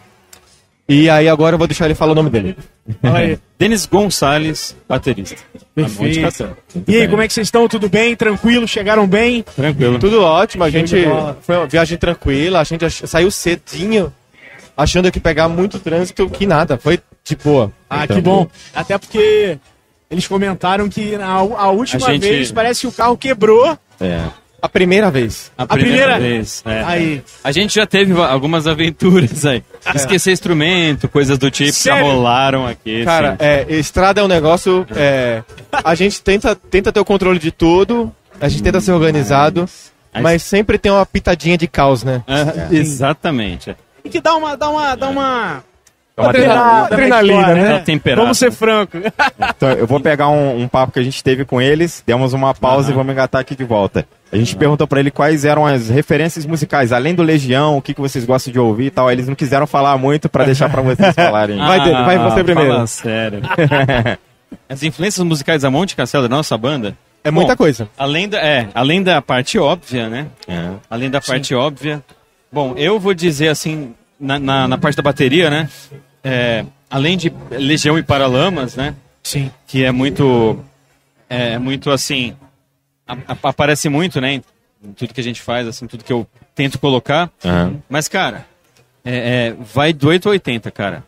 E aí agora eu vou deixar ele falar o nome dele. Denis Gonçalves, baterista. Perfeito. E aí, como é que vocês estão? Tudo bem? Tranquilo? Chegaram bem? Tranquilo. Tudo ótimo, a gente foi uma viagem tranquila, a gente ach- saiu cedinho, achando que ia pegar muito trânsito, que nada, foi de boa. Ah, Então, que bom. Até porque Eles comentaram que a, a última A gente- vez parece que o carro quebrou. É. A primeira vez. A primeira- vez. é. Aí. A gente já teve algumas aventuras aí. Esquecer instrumento, coisas do tipo, já Sério? rolaram aqui. Cara, sim. é, estrada é um negócio. é, a gente tenta, tenta ter o controle de tudo, a gente tenta ser organizado, mas sempre tem uma pitadinha de caos, né? Ah, Exatamente. é. E que dá uma. Dá uma. Dá uma. Dá uma adrenalina, na história, né? Uma temperada. Vamos ser franco. Então, eu vou pegar um, um papo que a gente teve com eles, demos uma pausa e vamos engatar aqui de volta. A gente perguntou pra ele quais eram as referências musicais, além do Legião, o que, que vocês gostam de ouvir e tal. Eles não quiseram falar muito pra deixar pra vocês falarem. Vai, Dani, vai você primeiro. Ah, Fala sério. As influências musicais da Monte Castelo, da nossa banda, É muita Bom, coisa. além da, é, além da parte óbvia, né? É. Além da parte óbvia. Bom, eu vou dizer assim, na, na, na parte da bateria, né? É, além de Legião e Paralamas, né? Sim. Que é muito. É muito assim. a- a- aparece muito, né? Em tudo que a gente faz, assim, tudo que eu tento colocar. Aham. Mas, cara, é, é, vai do 8 a 80, cara.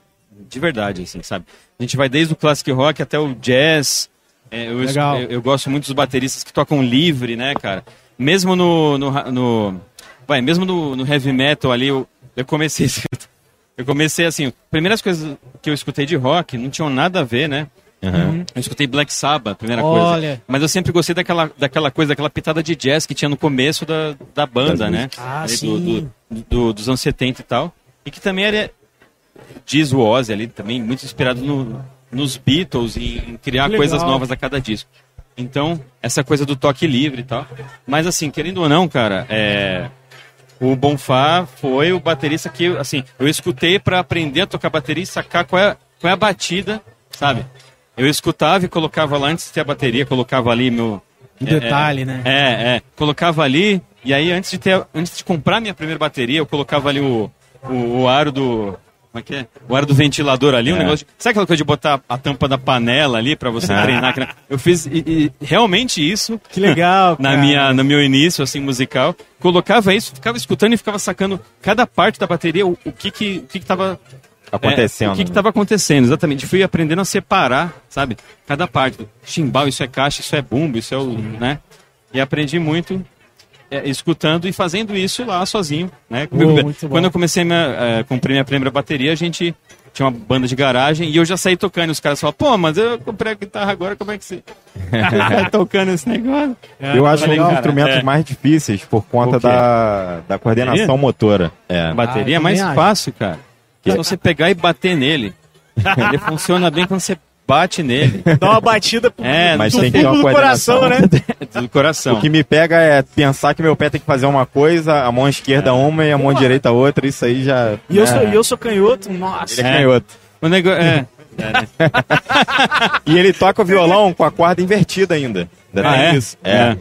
De verdade, assim, sabe? A gente vai desde o classic rock até o jazz. É, eu, Legal. eu, eu gosto muito dos bateristas que tocam livre, né, cara? Mesmo no. no, no- vai, mesmo no, no heavy metal ali, eu, eu comecei. Eu comecei assim, primeiras coisas que eu escutei de rock não tinham nada a ver, né? Aham. Eu escutei Black Sabbath, primeira Olha. coisa. Mas eu sempre gostei daquela, daquela coisa, daquela pitada de jazz que tinha no começo da, da banda, né? Ah, Ali sim. do, do- do- dos anos 70 e tal. E que também era, diz o Ozzy ali, também muito inspirado no- nos Beatles e em criar coisas novas a cada disco. Então, essa coisa do toque livre e tal. Mas assim, querendo ou não, cara, é... O Bonfá foi o baterista que, assim, eu escutei pra aprender a tocar bateria e sacar qual é, qual é a batida, sabe? Eu escutava e colocava lá antes de ter a bateria, colocava ali meu. Um detalhe, né? É, é. Colocava ali, e aí antes de ter. Antes de comprar minha primeira bateria, eu colocava ali o, o, o aro do. Como é que é? O aro do ventilador ali, um negócio. De, sabe aquela coisa de botar a tampa da panela ali pra você treinar? Eu fiz e- e realmente isso Que legal. na cara. minha no meu início assim musical colocava isso ficava escutando e ficava sacando cada parte da bateria o, o que que o que que tava Acontecendo. é, o que que tava acontecendo exatamente fui aprendendo a separar sabe cada parte chimbal isso é caixa isso é bumbo isso é o né e aprendi muito é, escutando e fazendo isso lá sozinho né Oh, muito bom. quando eu comecei a minha, é, comprei minha primeira bateria a gente tinha uma banda de garagem e eu já saí tocando. E os caras falam, pô, mas eu comprei a guitarra agora, como é que você tá tocando esse negócio? Eu acho um dos instrumentos é. mais difíceis por conta da, da coordenação Bateria? motora. É. A bateria Ah, é mais acho. fácil, cara. Que é você pegar e bater nele. Ele funciona bem quando você bate nele. Dá uma batida pro É, Mas tem que ter uma do coração, né? é do coração. O que me pega é pensar que meu pé tem que fazer uma coisa, a mão esquerda uma e a mão direita outra, isso aí já. E eu, é, sou, e eu sou canhoto, nossa. Ele é É. canhoto. O negócio é. E ele toca o violão com a corda invertida ainda. Ainda Ah, é? isso. É.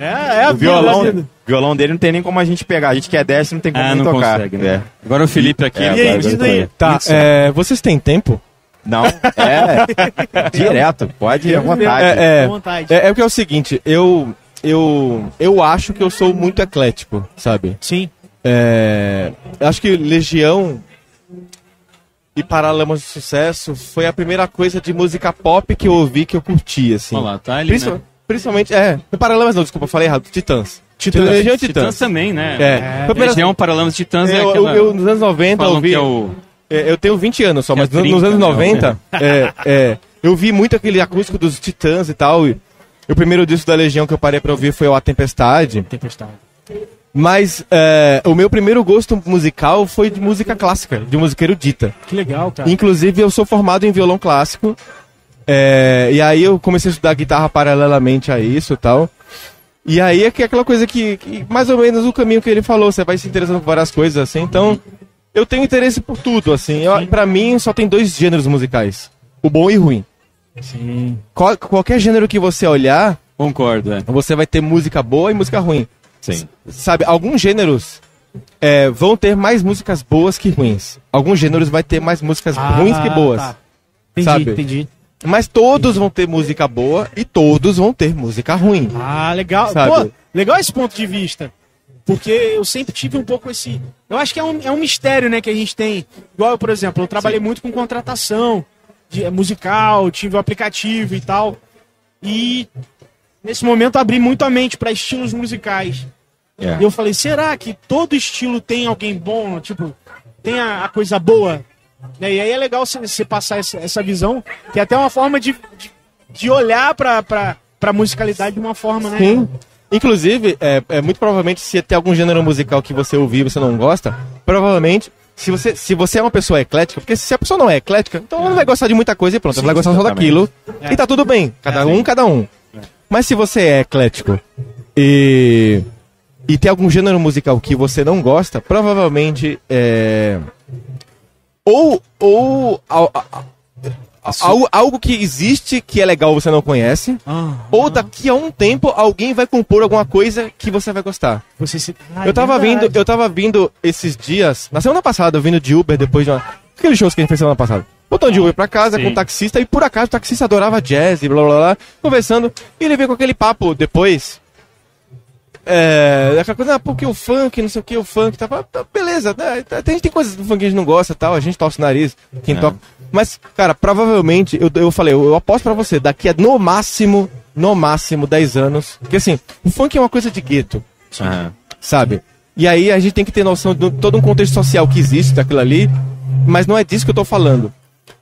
É, é O violão, o violão dele não tem nem como a gente pegar. A gente que é destro não tem como Ah, não tocar. consegue, né? É. Agora o Felipe aqui. É, E agora aí. aí. Tá, é, vocês têm tempo? Não, é. Direto, pode ir à vontade. É, é, é, é porque é o seguinte, eu, eu, eu acho que eu sou muito eclético, sabe? Sim. É, acho que Legião e Paralamas de Sucesso foi a primeira coisa de música pop que eu ouvi que eu curti, assim. Olha lá, tá ali, Principal- né? Principalmente, é, Paralamas não, desculpa, eu falei errado, Titãs. Titãs. Legião Titãs Titãs. também, né? É, primeira- Legião, Paralamas, Titãs é eu, eu, aquela... eu, nos anos 90 eu falam ouvi... que é o... É, eu tenho 20 anos só, Que mas é no- nos 30, anos não. 90, é, é, eu vi muito aquele acústico dos Titãs e tal. E, o primeiro disco da Legião que eu parei pra ouvir foi o A Tempestade. Tempestade. Mas é, o meu primeiro gosto musical foi de música clássica, de música erudita. Que legal, cara. Inclusive, eu sou formado em violão clássico. é, e aí eu comecei a estudar guitarra paralelamente a isso e tal. E aí é que é aquela coisa que, que mais ou menos o caminho que ele falou, você vai se interessando por várias coisas assim. Então, eu tenho interesse por tudo, assim. Pra mim, só tem dois gêneros musicais: o bom e o ruim. Sim. Qual- qualquer gênero que você olhar, Concordo, é. você vai ter música boa e música ruim. Sim. Sabe, alguns gêneros é, vão ter mais músicas boas que ruins. Alguns gêneros vai ter mais músicas ruins que boas. tá. Entendi, sabe? entendi. Mas todos vão ter música boa e todos vão ter música ruim. Ah, legal. Sabe? Pô, legal esse ponto de vista. Porque eu sempre tive um pouco esse. Eu acho que é um, é um mistério, né, que a gente tem. Igual, eu, por exemplo, eu trabalhei muito com contratação. de- é, musical, tive o aplicativo e tal. E nesse momento abri muito a mente para estilos musicais. É. E eu falei, será que todo estilo tem alguém bom? Tipo, tem a, a coisa boa? Né? E aí é legal você passar essa, essa visão, que é até uma forma de, de, de olhar pra, pra musicalidade de uma forma, né? Sim. Inclusive, é, é muito provavelmente, se tem algum gênero musical que você ouvir e você não gosta, provavelmente, se você, se você é uma pessoa eclética, porque se a pessoa não é eclética, então ela não vai gostar de muita coisa e pronto, ela vai gostar só exatamente. daquilo. E tá tudo bem. Cada um, cada um. Mas se você é eclético e. E tem algum gênero musical que você não gosta, provavelmente é. Ou. Ou. a- a- Algo, algo que existe que é legal você não conhece, ou daqui a um tempo alguém vai compor alguma coisa que você vai gostar. Você se... Ah, eu tava é vindo, eu tava vindo esses dias, na semana passada, eu vindo de Uber depois de uma, aqueles shows que a gente fez semana passada. Botando de Uber pra casa Sim. com o taxista e por acaso o taxista adorava jazz e blá blá blá, conversando, e ele veio com aquele papo depois. É, aquela coisa, ah, porque o funk, não sei o que, o funk, tá, tá, beleza, né? A gente tem coisas do funk que a gente não gosta tal, a gente torce o nariz, quem É. toca. Mas, cara, provavelmente, eu, eu falei, eu, eu aposto pra você, daqui a no máximo, no máximo 10 anos, porque assim, o funk é uma coisa de gueto Aham. sabe? E aí a gente tem que ter noção de todo um contexto social que existe daquilo ali, mas não é disso que eu tô falando.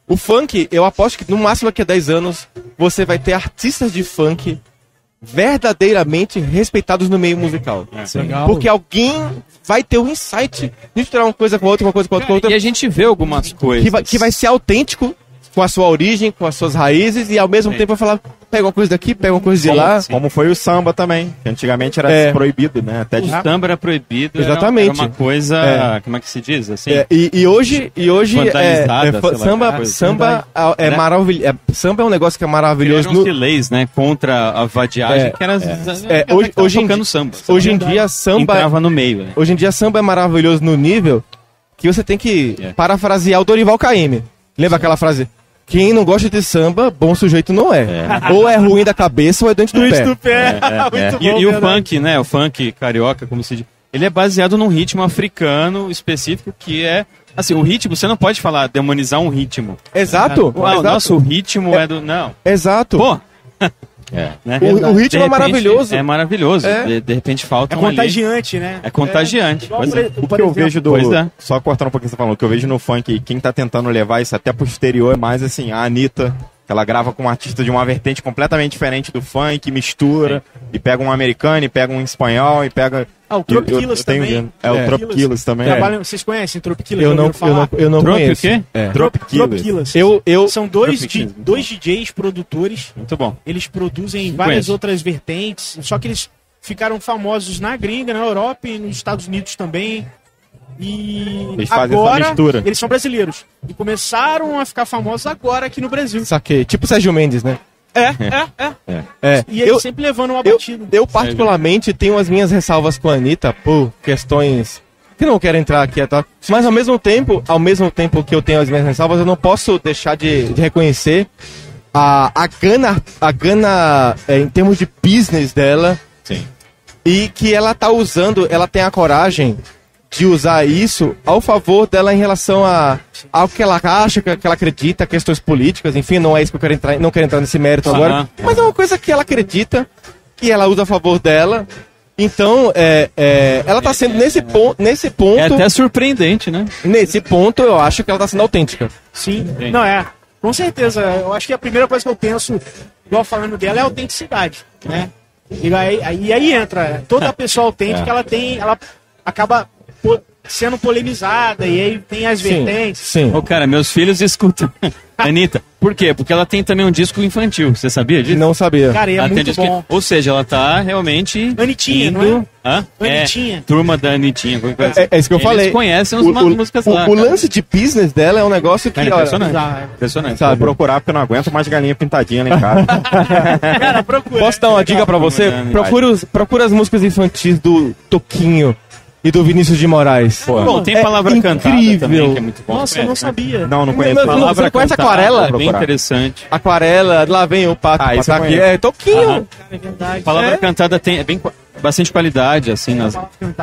O funk, eu aposto que no máximo daqui a 10 anos você vai ter artistas de funk verdadeiramente respeitados no meio musical. Legal. Porque alguém vai ter um insight de misturar uma coisa com outra, uma coisa com outra, com outra, E a gente vê algumas coisas. que vai, que vai ser autêntico com a sua origem, com as suas raízes, e ao mesmo Sim. tempo vai falar, pega uma coisa daqui, pega uma coisa de lá. Como foi o samba também, que antigamente era É. proibido, né? Até de O samba era proibido. era- Exatamente. Era uma coisa. É. Como é que se diz? Assim? É, e, e hoje, e hoje é, é, lá, samba, coisa. samba é, Era- maravilhoso. É, samba é um negócio que é maravilhoso. Criaram No, leis, né? Contra a vadiagem, É, que era. É, hoje, hoje, em, samba. hoje em dia samba, Entrava no meio, né? hoje em dia samba é maravilhoso no nível que você tem que É. parafrasear o Dorival Caymmi. Lembra aquela frase? Quem não gosta de samba, bom sujeito não é. Ou é ruim da cabeça ou é doente do Doente pé. do pé. Muito E, bom, e o funk, né? O funk carioca, como se diz. Ele é baseado num ritmo africano específico que é. Assim, o ritmo, você não pode falar, demonizar um ritmo. Exato. Ah, o exato. nosso ritmo é, do. Não. Exato. Pô! É. né? O- o ritmo é repente, maravilhoso. É maravilhoso. É. De, de repente falta É uma ali. contagiante, né? É contagiante. é. exemplo, O que eu vejo do. Pois é. Só cortando um pouquinho o que você falou, o que eu vejo no funk, quem tá tentando levar isso até posterior é mais assim, a Anitta, ela grava com um artista de uma vertente completamente diferente do funk, mistura, e pega um americano, e pega um espanhol, e pega. Ah, o Trop eu- Killers eu tenho também. vendo. É, o É. Trop Killers também. Trabalham- Vocês conhecem Trop Killers? Eu não, eu não, eu não Trope o conheço. quê? É. Trop Trop Killers. Killers. Eu, eu, São dois, di- dois DJs produtores. Muito bom. Eles produzem várias Conheço. outras vertentes. Só que eles ficaram famosos na gringa, na Europa e nos Estados Unidos também. E Eles fazem agora essa mistura. eles são brasileiros. E começaram a ficar famosos agora aqui no Brasil. saquei. Tipo Sérgio Mendes, né? É, é, é. É. E eles Eu, sempre levando uma eu, batida. eu particularmente tenho as minhas ressalvas com a Anitta por questões que não quero entrar aqui, tá? mas ao mesmo tempo, ao mesmo tempo que eu tenho as minhas ressalvas, eu não posso deixar de, de reconhecer a, a gana, a gana é, em termos de business dela Sim. e que ela tá usando, ela tem a coragem de usar isso ao favor dela em relação a ao que ela acha, que que ela acredita, questões políticas, enfim, não é isso que eu quero entrar, não quero entrar nesse mérito Aham. agora, mas é uma coisa que ela acredita e ela usa a favor dela. Então, é, é, ela tá sendo nesse ponto, nesse ponto, É até surpreendente, né? nesse ponto eu acho que ela tá sendo autêntica. Sim. Sim. Não, é. Com certeza. Eu acho que a primeira coisa que eu penso, igual falando dela, é a autenticidade, né? E aí, aí, aí entra, toda pessoa autêntica, É. ela tem, ela acaba po- sendo polemizada, e aí tem as Sim, vertentes. sim. Ô, cara, meus filhos escutam. Anitta. Por quê? Porque ela tem também um disco infantil. Você sabia disso? Não sabia. Cara, e é Ela tem muito disco- bom. Ou seja, ela tá realmente. Anitinha, indo... não Hã? Anitinha. É, turma da Anitinha. qualquer coisa É, é isso que eu Eles falei. conhecem o, o- músicas o- lá. o cara. lance de business dela é um negócio que, olha, impressionante. Ah, Impressionante. Vou sabe? procurar porque eu não aguento mais galinha pintadinha lá em casa. Cara, procura. Posso dar uma dica pra você? Procura, os- procura as músicas infantis do Toquinho e do Vinícius de Moraes. Bom, tem É palavra cantada incrível. também, que é muito bom. Nossa, eu não sabia. Não, não conheço. Não, não, Palavra você conhece cantada. Aquarela? É bem interessante. Aquarela, lá vem o pato, Ah, isso conheço. É, Toquinho. Cara, é verdade. Palavra É. cantada tem é bem, bastante qualidade, assim, nas,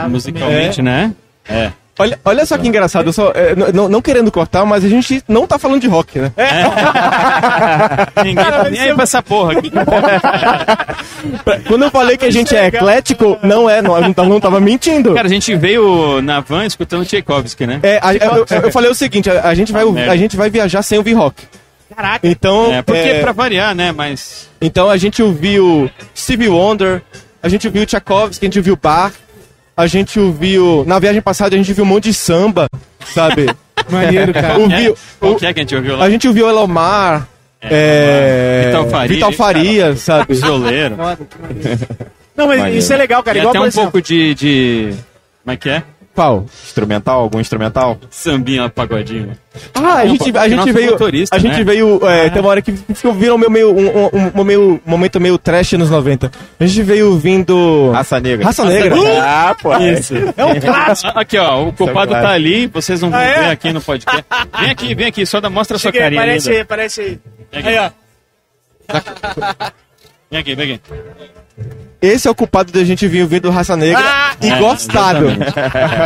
musicalmente, né? É. Olha, olha só que engraçado, eu só, é, não, não querendo cortar, mas a gente não tá falando de rock, né? Ninguém tá nem aí pra essa porra aqui. Quando eu falei que a gente é eclético, não é, não, não, tava- não tava mentindo. Cara, a gente veio na van escutando Tchaikovsky, né? É, a- eu, eu- eu falei o seguinte, a, a gente vai, a gente vai viajar sem ouvir rock. Caraca. Então, É, porque é, pra variar, né? Mas. então a gente ouviu Stevie Wonder, a gente ouviu Tchaikovsky, a gente ouviu Bach, a gente ouviu... Na viagem passada a gente viu um monte de samba, sabe? Maneiro, cara. ouviu, Qual que é que a gente ouviu lá? a gente ouviu Elomar, é, Vital Farias, Vital Farias, sabe? Zoleiro. Não, mas Maneiro. isso é legal, cara. E Igual, até um exemplo, pouco de, de. Como é que é? Qual? Instrumental? Algum instrumental? Sambinha pagodinho. Ah, a gente, a gente veio. A gente né? veio. É, Tem uma hora que viram meio, meio, um, um, um meio, um momento meio trash nos 90. A gente veio vindo. Raça Negra. Raça Negra. Ah, pô. Isso. É um clássico. Aqui, ó, o culpado tá ali, vocês não vão Ah, é? ver aqui no podcast. Vem aqui, vem aqui, só dá, mostra a sua carinha parece linda. aí, parece aí. Vem aqui. Aí, ó. Vem aqui, vem aqui. Esse é o culpado da gente vir vindo Raça Negra Ah! e É, gostado.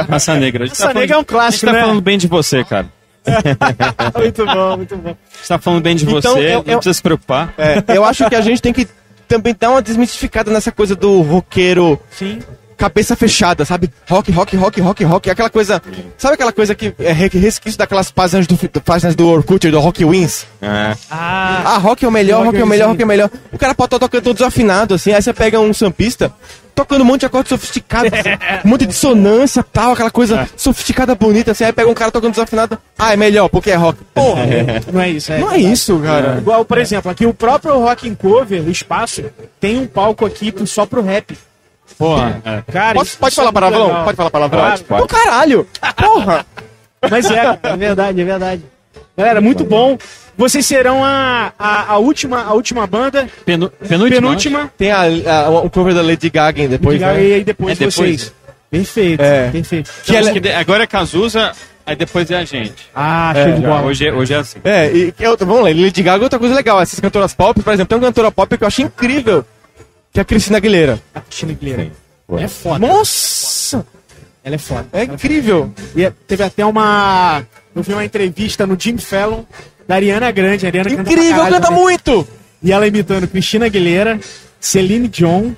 Raça Negra. Raça tá Negra é um clássico, A gente tá né? falando bem de você, cara. Muito bom, muito bom. A gente tá falando bem de Então, você, eu- não eu- precisa se preocupar. É, eu acho que a gente tem que também dar uma desmistificada nessa coisa do roqueiro Sim. Cabeça fechada, sabe? Rock, rock, rock, rock, rock. Aquela coisa. Sabe aquela coisa que é re- resquício daquelas páginas do, páginas do Orkut, do Rock Wins? É. Ah, Ah, rock é o melhor, rock é o melhor, rock é o melhor. O cara pode estar tocando todo desafinado, assim, aí você pega um sampista, tocando um monte de acorde sofisticado, assim, um monte de dissonância tal, aquela coisa sofisticada, bonita, assim, aí pega um cara tocando desafinado, ah, é melhor, porque é rock. Porra, não é isso, é. não é isso, cara. Igual, por exemplo, aqui o próprio Rock in Cover, o espaço, tem um palco aqui só pro rap. Porra. É. Cara, Pode, isso- pode é falar palavrão? legal. Pode falar palavrão? Pode, pode. Ô, caralho! Porra! Mas é, cara, é verdade, é verdade. Galera, muito bom. Vocês serão a, a, a última, a última banda, Penu- penúltima. penúltima. Tem a, a- o cover da Lady Gaga depois, e né? aí depois, É depois. vocês. Perfeito, É. perfeito. Que ela- que de- agora é Cazuza, aí depois é a gente. Ah, show de Já, bola. hoje, é- hoje é assim. É, e que eu- vamos lá, Lady Gaga é outra coisa legal. Essas cantoras pop, por exemplo, tem uma cantora pop que eu achei incrível, que é a Cristina Aguilera. A Cristina Aguilera. É foda. Nossa! Ela é foda. É incrível. E é- teve até uma. Eu vi uma entrevista no Jim Fallon da Ariana Grande. A Ariana canta pra Incrível, caralho canta também. muito! E ela imitando Cristina Aguilera, Celine Dion.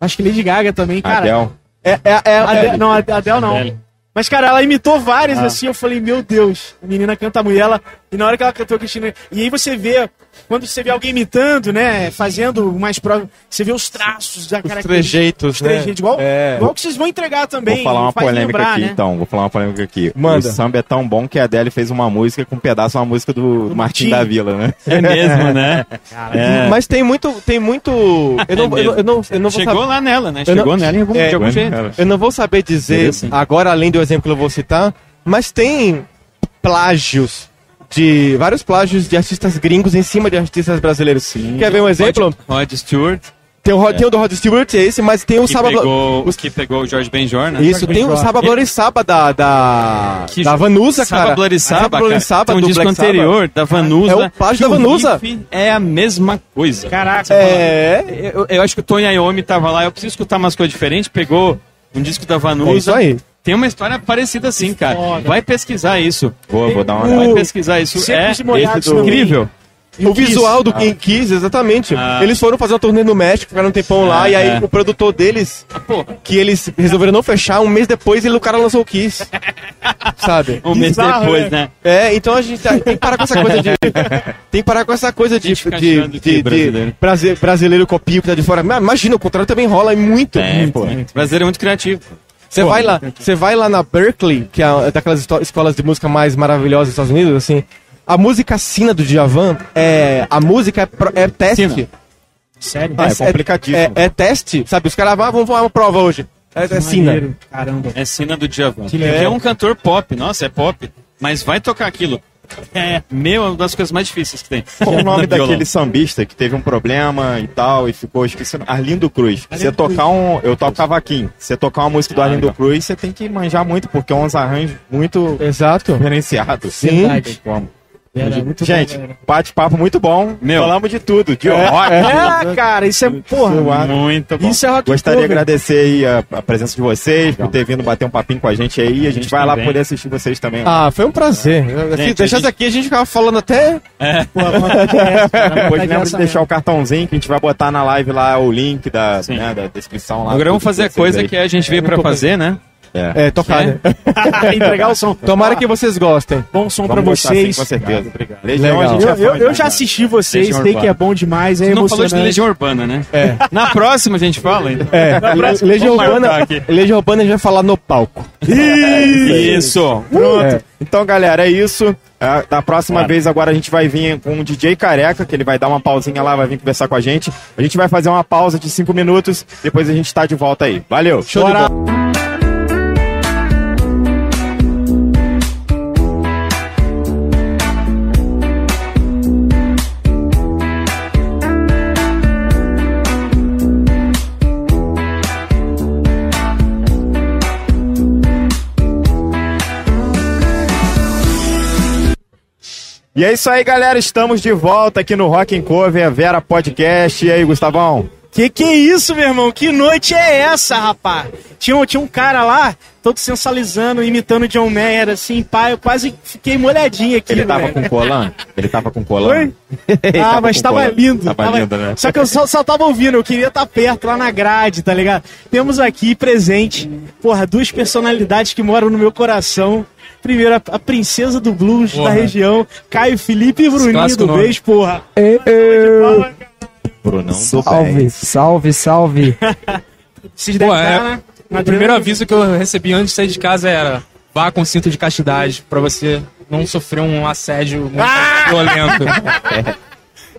Acho que Lady Gaga também, cara. Adele. É, é, é, é- Adele- não, a Adele não. Adele. Mas, cara, ela imitou várias Ah. assim. Eu falei, meu Deus, a menina canta muito. E ela, e na hora que ela cantou Cristina. E aí você vê, quando você vê alguém imitando, né? Fazendo mais provas, você vê os traços da os característica. trejeitos, Os né? trejeitos, igual, É. igual que vocês vão entregar também. Vou falar uma polêmica lembrar, aqui, né? então. Vou falar uma polêmica aqui. Manda. O samba é tão bom que a Adele fez uma música com um pedaço uma música do, do Martim da Vila, né? É mesmo, né? É. Mas tem muito, tem muito... Eu não, eu não, eu não, eu não vou Chegou saber... lá nela, né? Eu não- Chegou nela em algum, É, de algum jeito. Eu não vou saber dizer agora, além do exemplo que eu vou citar, mas tem plágios de vários plágios de artistas gringos em cima de artistas brasileiros. Quer ver um exemplo? Rod, Stewart, Tem o, Rod- tem o do Rod Stewart, esse, mas tem o que Saba pegou, os- que pegou o George Benjor, né? Isso, tem o Saba Bloody Saba da da, Que da Vanusa, cara. Saba Bloody Saba, Saba Bloody cara. Saba tem um do disco Black anterior da Vanusa. É o plágio da Vanusa. É a mesma coisa. Caraca, É, Eu, eu acho que o Tony Iommi tava lá, eu preciso escutar umas coisas diferentes, pegou um disco da é Vanusa. isso aí. Tem uma história parecida assim, cara. Foda. Vai pesquisar isso. Vou, vou dar uma Vai olhada. pesquisar isso. É incrível. O visual do King Kiss, exatamente. Ah. Eles foram fazer uma turnê no México, ficaram um tempão lá, É, e aí é. o produtor deles, Porra, que eles resolveram não fechar, um mês depois ele, o cara lançou o Kiss. Sabe? um mês Bizarro, depois, né? né? É, então a gente tá- tem que parar com essa coisa de. Tem que parar com essa coisa de. de, de, de brasileiro. brasi- brasileiro copia o que tá de fora. Imagina, o contrário também rola e muito. É, pô. O brasileiro é muito criativo. Você vai lá, você vai lá na Berkeley, que é daquelas escolas de música mais maravilhosas dos Estados Unidos, assim. A música sina do Djavan é. A música é, pro- é teste. Sina. Sério? Ah, é complicadíssimo. É, é teste, sabe? Os caras ah, vamos fazer uma prova hoje. É, é sina. Caramba. É Sina do Djavan. Que, é um cantor pop. Nossa, é pop. Mas vai tocar aquilo. É, meu, é uma das coisas mais difíceis que tem. Qual o nome daquele sambista que teve um problema e tal e ficou esqueci, Arlindo Cruz. Você tocar um, eu toco cavaquinho. Você tocar uma música do Ah, Arlindo legal. Cruz, você tem que manjar muito porque é uns arranjos muito Exato. diferenciados. Sim. Não tem como. Verdade, muito Gente, bate-papo muito bom. Meu. Falamos de tudo. De rock, É, cara, isso é, porra, Muito bom. isso é rock Gostaria de agradecer aí a, a presença de vocês, por ter vindo bater um papinho com a gente aí. A gente, vai lá também. poder assistir vocês também. Ah, foi um prazer. Se Gente, deixasse a gente- aqui, a gente ficava falando até. É essa, cara, Depois é lembra de deixar mesmo. o cartãozinho que a gente vai botar na live lá o link da, né, da descrição lá. Agora vamos fazer a coisa aí. que a gente veio pra fazer, né? É. É, tocar, né? Entregar o som. Tomara que vocês gostem. Bom som Vamos pra vocês. sim, com certeza. Obrigado. Legião, Legal. Eu, é eu, eu já né? assisti vocês, Legião sei que é bom demais, é Você não falou de emocionante. Legião Urbana, né? É. Na próxima a gente fala, então. É, próxima- Legião Urbana. Legião Urbana a gente vai falar no palco. Isso. Pronto. É. Então, galera, é isso. É, da próxima vez, agora a gente vai vir com o DJ Careca, que ele vai dar uma pausinha lá, vai vir conversar com a gente. A gente vai fazer uma pausa de cinco minutos, depois a gente tá de volta aí. Valeu! Show de Bora. bola. E é isso aí, galera. Estamos de volta aqui no Rock and Cover, Vera Podcast. E aí, Gustavão? Que que é isso, meu irmão? Que noite é essa, rapaz? Tinha, um- tinha um cara lá, todo sensualizando, imitando o John Mayer, assim, pá, eu quase fiquei molhadinho aqui, Ele tava velho. com colan? Ele tava com colan? Oi? Ele Ah, mas com tava colan. lindo. Tava, lindo, né? Só que eu só, só tava ouvindo, eu queria estar perto, lá na grade, tá ligado? Temos aqui presente, porra, duas personalidades que moram no meu coração. Primeiro, a, a princesa do blues da região, Caio Felipe e Bruninho do. Beijo, porra. Brunão do Salve, bem. salve, salve. Devem Pô, é, né? O primeiro aviso que eu recebi antes de sair de casa era vá com cinto de castidade pra você não sofrer um assédio muito violento.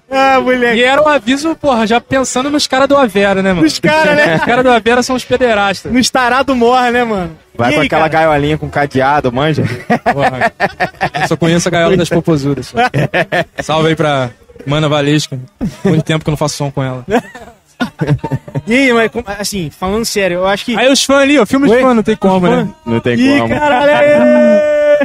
Ah, moleque. E era um aviso, porra, já pensando nos caras do Avera, né, mano? Os caras, né? Os caras do Avera são os pederastas. No estarado morre, né, mano? Vai E com aí, aquela cara? gaiolinha com cadeado, manja? Porra. Eu só conheço a gaiola das popozudas. Salve aí pra Mana Valesca. Muito tempo que eu não faço som com ela. E aí, mas, como- assim, falando sério, eu acho que. Aí os fãs ali, ó, filme de Oi? fã, não tem como, né? Não tem Ih, como. caralho! aê!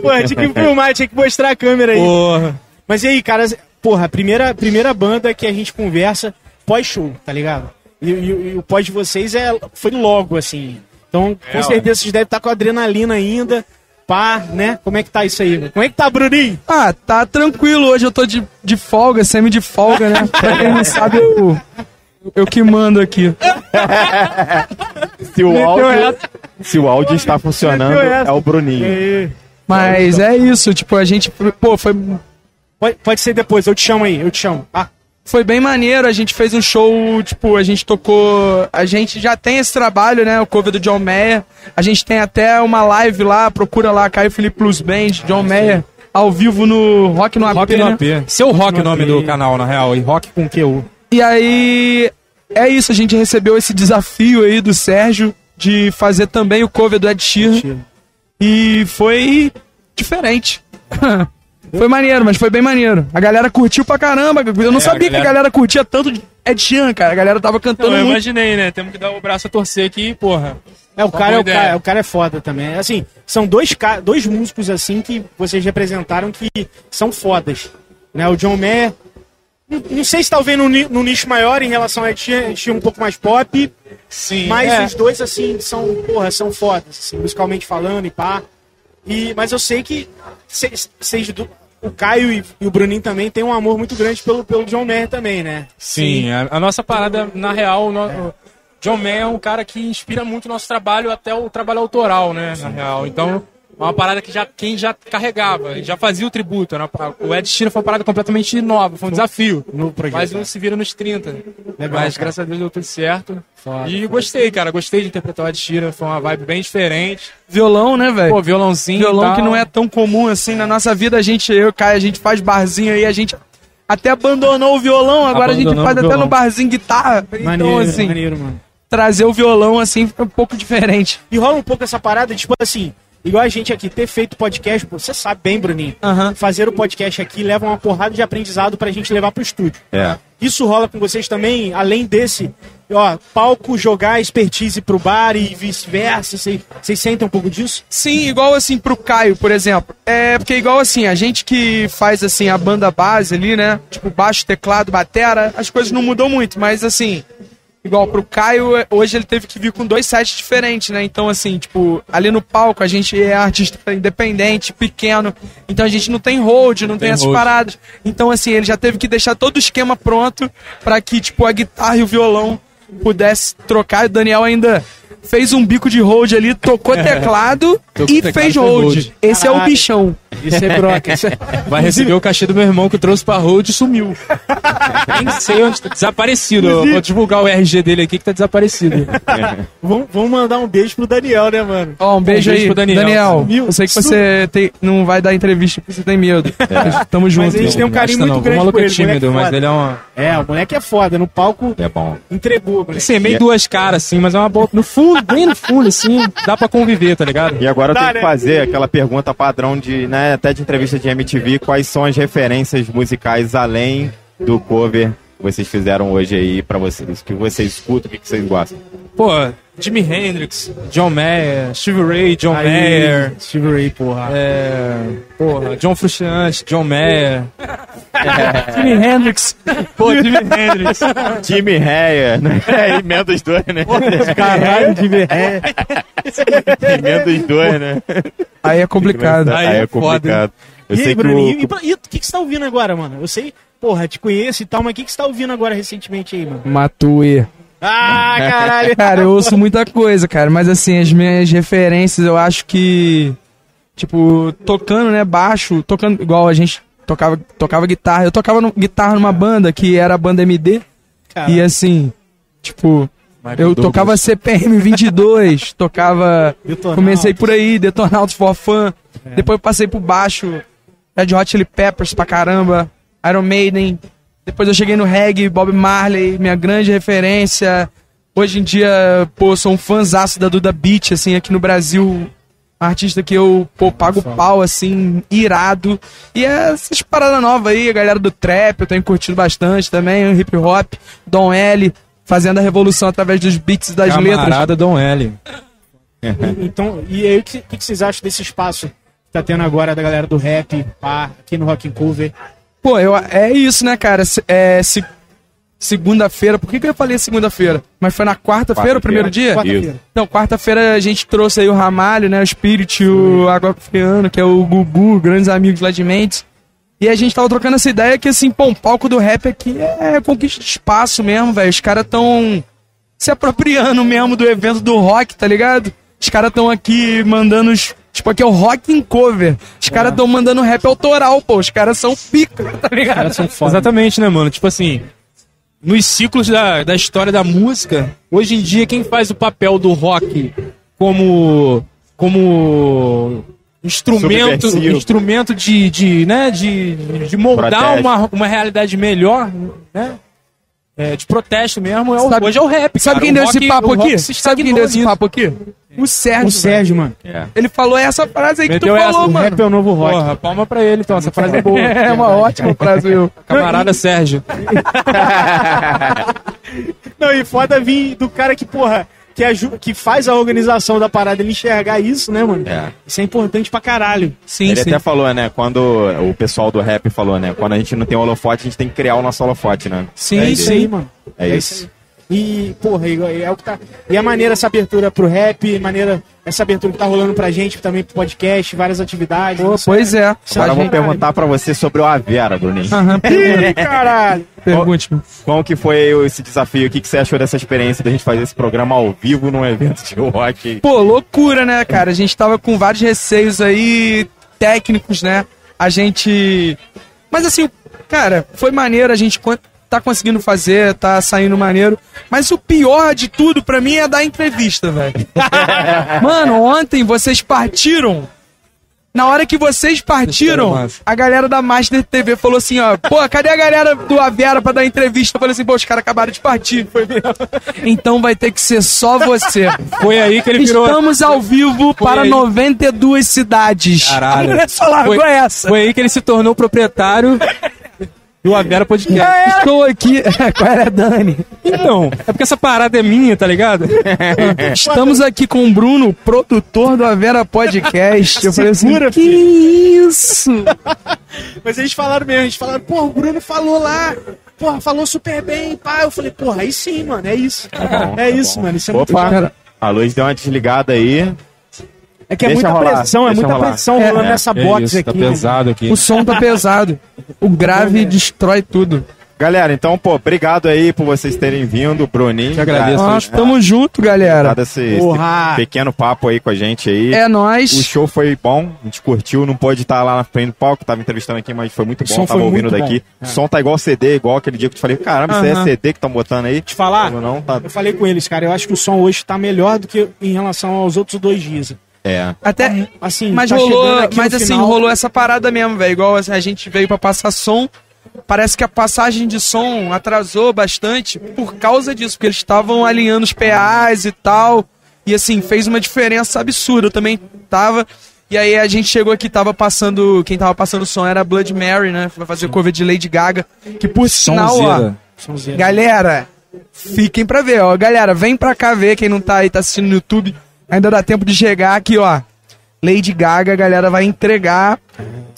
Pô, tinha que filmar, tinha que mostrar a câmera aí. Porra. Mas e aí, cara, porra, a primeira, primeira banda que a gente conversa pós-show, tá ligado? E, e- e o pós de vocês é, foi logo, assim. Então, com certeza vocês devem estar com adrenalina ainda. Pá, né? Como é que tá isso aí? Como é que tá, Bruninho? Ah, tá tranquilo. Hoje eu tô de, de folga, semi de folga, né? pra quem não sabe, eu, eu que mando aqui. Se o áudio, se o áudio está funcionando, é o Bruninho. E- Mas é isso, tipo, a gente. Pô, foi, Pode, pode ser depois, eu te chamo aí, eu te chamo. Ah, foi bem maneiro. A gente fez um show, tipo, a gente tocou. A gente já tem esse trabalho, né? O cover do John Mayer. A gente tem até uma live lá, procura lá, Caio Felipe Plus Band, John Mayer, ao vivo no Rock no AP. Rock no né? AP. Seu Rock é o nome do canal, na real. E Rock com QU. E aí, é isso, a gente recebeu esse desafio aí do Sérgio de fazer também o cover do Ed Sheeran. E foi diferente. foi maneiro, mas foi bem maneiro. A galera curtiu pra caramba. Eu não É, sabia a que a galera- galera curtia tanto de Ed Sheeran, cara. A galera tava cantando Não, eu muito. imaginei, né? Temos que dar o braço a torcer aqui, porra. É, o Só cara, é o, ideia. cara, o cara é foda também. Assim, são dois, dois músicos assim que vocês representaram que são fodas. Né? O John Mayer, não, não sei se talvez no, no nicho maior em relação a Ed Sheeran, um pouco mais pop, Sim. mas é. os dois assim são, porra, são fodas, assim, musicalmente falando e pá. E, mas eu sei que vocês, o Caio e, e o Bruninho também têm um amor muito grande pelo, pelo John Mayer também, né? Sim, a, a nossa parada, na real, no- o John Mayer é um cara que inspira muito o nosso trabalho, até o trabalho autoral, né? Na real. Então, é uma parada que já, quem já carregava, já fazia o tributo. Né? O Ed Sheeran foi uma parada completamente nova, foi um desafio. No projeto. Mas não se vira nos 30. Legal, Mas cara. graças a Deus deu tudo certo. e gostei, cara. Gostei de interpretar o Ed Sheeran. Foi uma vibe bem diferente. Violão, né, velho? Pô, violãozinho. Violão que não é tão comum assim na nossa vida. A gente, eu e o Caio, a gente faz barzinho aí, a gente até abandonou o violão, agora a gente faz até no barzinho guitarra. Maneiro, então, assim, maneiro, mano. trazer o violão assim é um pouco diferente. E rola um pouco essa parada, tipo assim, igual a gente aqui, ter feito podcast, você sabe bem, Bruninho. Aham. Fazer o podcast aqui leva uma porrada de aprendizado pra gente levar pro estúdio. É. Isso rola com vocês também, além desse, ó, palco jogar expertise pro bar e vice-versa. Vocês vocês sentem um pouco disso? Sim, igual assim pro Caio, por exemplo. É porque igual assim, a gente que faz assim a banda base ali, né? Tipo baixo, teclado, batera, as coisas não mudam muito, mas assim, igual pro Caio, é, hoje ele teve que vir com dois sets diferentes, né? Então assim, tipo, ali no palco a gente é artista independente, pequeno, então a gente não tem hold, não, tem, essas hold. paradas. Então assim, ele já teve que deixar todo o esquema pronto pra que tipo a guitarra e o violão pudesse trocar. E o Daniel ainda fez um bico de hold ali, tocou teclado Tocou e teclado fez e fez hold. hold. Esse é o bichão. Isso é broca. Isso é... Vai receber o cachê do meu irmão que trouxe pra road e sumiu. Nem sei onde tá desaparecido. Vou divulgar o RG dele aqui que tá desaparecido. vamos, vamos mandar um beijo pro Daniel, né, mano? Ó, um beijo, beijo aí, pro Daniel. Daniel. Sumiu. eu sei que você tem- não vai dar entrevista porque você tem medo. Tamo junto. Mas a gente tem um carinho muito não. grande O maluco por é ele, tímido, mas ele é uma... É, o moleque é foda. No palco, É bom. entregou, moleque. Assim, é meio duas caras, assim, mas é uma boa... No fundo, bem no fundo, assim, dá pra conviver, tá ligado? E agora eu Dá, tenho né? que fazer aquela pergunta padrão de, né, até de entrevista de MTV, quais são as referências musicais além do cover que vocês fizeram hoje aí pra vocês, que vocês escutam, o que vocês gostam? Pô, Jimi Hendrix, John Mayer, Stevie Ray, John Aí, Mayer... Steve Ray, porra. É, porra, John Frusciante, John Mayer. Jimi Hendrix. Pô, Jimi Hendrix. Jimmy Heyer, né? Emenda os dois, né? Caralho, Jimmy é. Emenda os dois, né? Aí é complicado. Aí, Aí é é complicado. Eu E aí, sei que Bruno, o, e o que, que você tá ouvindo agora, mano? Eu sei, porra, te conheço e tal, mas o que, que você tá ouvindo agora recentemente aí, mano? Matue. Ah, caralho. Cara, eu ouço muita coisa, cara, mas assim, as minhas referências, eu acho que. Tipo, tocando, né, baixo, tocando igual a gente tocava, tocava guitarra. Eu tocava no- guitarra numa banda que era a banda MD. E assim, tipo, eu tocava CPM 22, tocava. Detonautas. Comecei por aí, Detonautas for Fun. Depois eu passei por baixo, Red Hot Chili Peppers pra caramba, Iron Maiden. Depois eu cheguei no reggae, Bob Marley, minha grande referência. Hoje em dia, pô, sou um fãzaço da Duda Beat, assim, aqui no Brasil. Um artista que eu, pô, pago pau, assim, irado. E é essas paradas novas aí, a galera do trap, eu tenho curtido bastante também, o hip hop, Dom L, fazendo a revolução através dos beats e das letras. Camarada Dom L. Então, e aí, o que, o que vocês acham desse espaço que tá tendo agora da galera do rap, pá, aqui no Rock and Cover? Pô, eu, é isso, né, cara? Se- É, se- segunda-feira, por que, que eu falei segunda-feira? Mas foi na quarta-feira, o primeiro dia? Quarta-feira. Não, quarta-feira a gente trouxe aí o Ramalho, né? O Spirit, o Água Friano, que é o Gugu, grandes amigos lá de Mendes. E a gente tava trocando essa ideia que, assim, pô, um palco do rap aqui é conquista de espaço mesmo, velho. Os caras tão se apropriando mesmo do evento do rock, tá ligado? Os caras tão aqui mandando os. Tipo, aqui é o rock em cover. Os caras tão mandando rap autoral, pô. Os caras são pica, tá ligado? Exatamente, né, mano? Tipo assim, nos ciclos da, da história da música, hoje em dia quem faz o papel do rock como como instrumento Subversivo. instrumento de, de né de, de moldar uma, uma realidade melhor né É, de protesto mesmo é o, Sabe- hoje é o rap Sabe cara. quem O deu rock- esse papo o aqui? Sabe quem deu esse nisso. papo aqui? O Sérgio. O Sérgio, mano. velho. Ele falou essa frase aí que Meteu tu essa, falou, o mano. Rap é o novo rock. Porra, palma pra ele então essa frase é boa É uma ótima frase, eu. camarada Sérgio Não, e foda vir do cara que, porra, que, aju- que faz a organização da parada, ele enxergar isso, né, mano? É. Isso é importante pra caralho. Sim, Ele sim. até falou, né? Quando o pessoal do rap falou, né? Quando a gente não tem holofote, a gente tem que criar o nosso holofote, né? Sim, é isso sim. aí, mano. É isso. E, porra, e, é o que tá. E a maneira essa abertura pro rap, maneira essa abertura que tá rolando pra gente também pro podcast, várias atividades. Pô, isso pois é. isso Agora eu vou gente- perguntar pra você sobre o Avera, Bruninho. Aham, Ih, caralho! Pergunte-me. Qual que foi esse desafio? O que, que você achou dessa experiência da gente fazer esse programa ao vivo num evento de rock? Pô, loucura, né, cara? A gente tava com vários receios aí técnicos, né? A gente. Mas assim, cara, foi maneiro, a gente tá conseguindo fazer, tá saindo maneiro. Mas o pior de tudo pra mim é dar entrevista, velho. Mano, ontem vocês partiram Na hora que vocês partiram, a galera da Master TV falou assim, ó, pô, cadê a galera do Avera pra dar entrevista? Eu falei assim, pô, os caras acabaram de partir. Foi mesmo. Então vai ter que ser só você. Foi aí que ele virou. Estamos ao vivo para aí. 92 cidades. Caralho. A mulher só largou Foi, essa. foi aí que ele se tornou proprietário do Avera Podcast. Estou aqui. Qual era, Dani? Então, é porque essa parada é minha, tá ligado? Estamos aqui com o Bruno, produtor do Avera Podcast. Eu falei assim, Segura, que isso? Mas eles falaram mesmo, eles falaram, pô, o Bruno falou lá, porra, falou super bem, pá. Eu falei, porra, aí sim, mano, é isso. é isso, mano, isso é muito Opa, Cara, a luz deu uma desligada aí. É que é Deixa muita rolar, pressão, é deixa muita rolar. pressão rolando É, nessa Que box isso, aqui. tá pesado aqui. O som tá pesado. O grave destrói tudo. Galera, então, pô, obrigado aí por vocês terem vindo, Bruninho. Te agradeço. Cara, Nós tamo junto, galera. dado esse, esse Porra. pequeno papo aí com a gente aí. É O nóis. show foi bom, a gente curtiu, não pôde estar lá na frente do palco, tava entrevistando aqui, mas foi muito bom, som tava foi ouvindo muito daqui. bom, O som tá igual CD, igual aquele dia que eu te falei, caramba, isso aí é Aham. CD que estão botando aí. Te falar, Como não, tá... eu falei com eles, cara, eu acho que o som hoje tá melhor do que em relação aos outros dois dias. É. Até, Assim, mas tá rolou, aqui mas assim, final- rolou essa parada mesmo, velho. Igual assim, a gente veio pra passar som. Parece que a passagem de som atrasou bastante por causa disso, porque eles estavam alinhando os PAs e tal. E assim, fez uma diferença absurda. Eu também tava. E aí a gente chegou aqui, tava passando. Quem tava passando o som era a Blood Mary, né? Vai fazer cover de Lady Gaga. Que por sinal, ó. Sonzeira. Sonzeira. Galera, fiquem pra ver, ó. Galera, vem pra cá ver quem não tá aí, tá assistindo no YouTube. Ainda dá tempo de chegar aqui, ó. Lady Gaga, a galera vai entregar.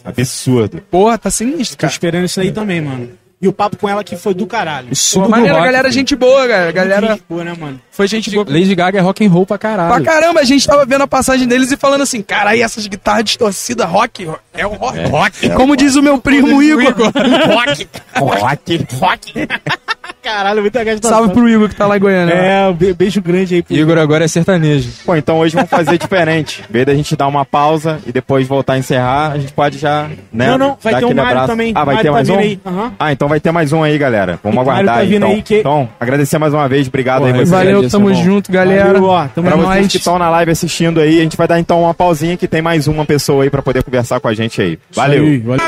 Absurdo. Porra, tá sinistro, Tô cara. esperando isso aí também, mano. E o papo com ela aqui foi do caralho. Pô, maneiro, a galera, gente boa, galera. Galera Gente boa, né, mano? foi gente boa. Lady Gaga é rock and roll pra caralho. Pra caramba, a gente tava vendo a passagem deles e falando assim, cara, aí essas guitarras distorcidas, rock, é o rock. rock. Como diz o meu primo Igor. Rock. Rock. Rock. Caralho, muita gastação. Salve pro Igor que tá lá em Goiânia. É, um be- beijo grande aí pro Igor agora é sertanejo. Pô, então hoje vamos fazer diferente. Em vez da gente dar uma pausa e depois voltar a encerrar, a gente pode já, né? Não, não, vai ter um Mário abraço. também. Ah, vai Mário ter tá mais vindo um? aí. Aham. Ah, então vai ter mais um aí, galera. Vamos Mário aguardar tá aí. Então, aí que- então, agradecer mais uma vez. Obrigado Porra, aí, vocês. Valeu, tamo junto, galera. Valeu, ó, tamo Pra junto. vocês que estão na live assistindo aí, a gente vai dar então uma pausinha que tem mais uma pessoa aí pra poder conversar com a gente aí. Valeu. Aí, valeu.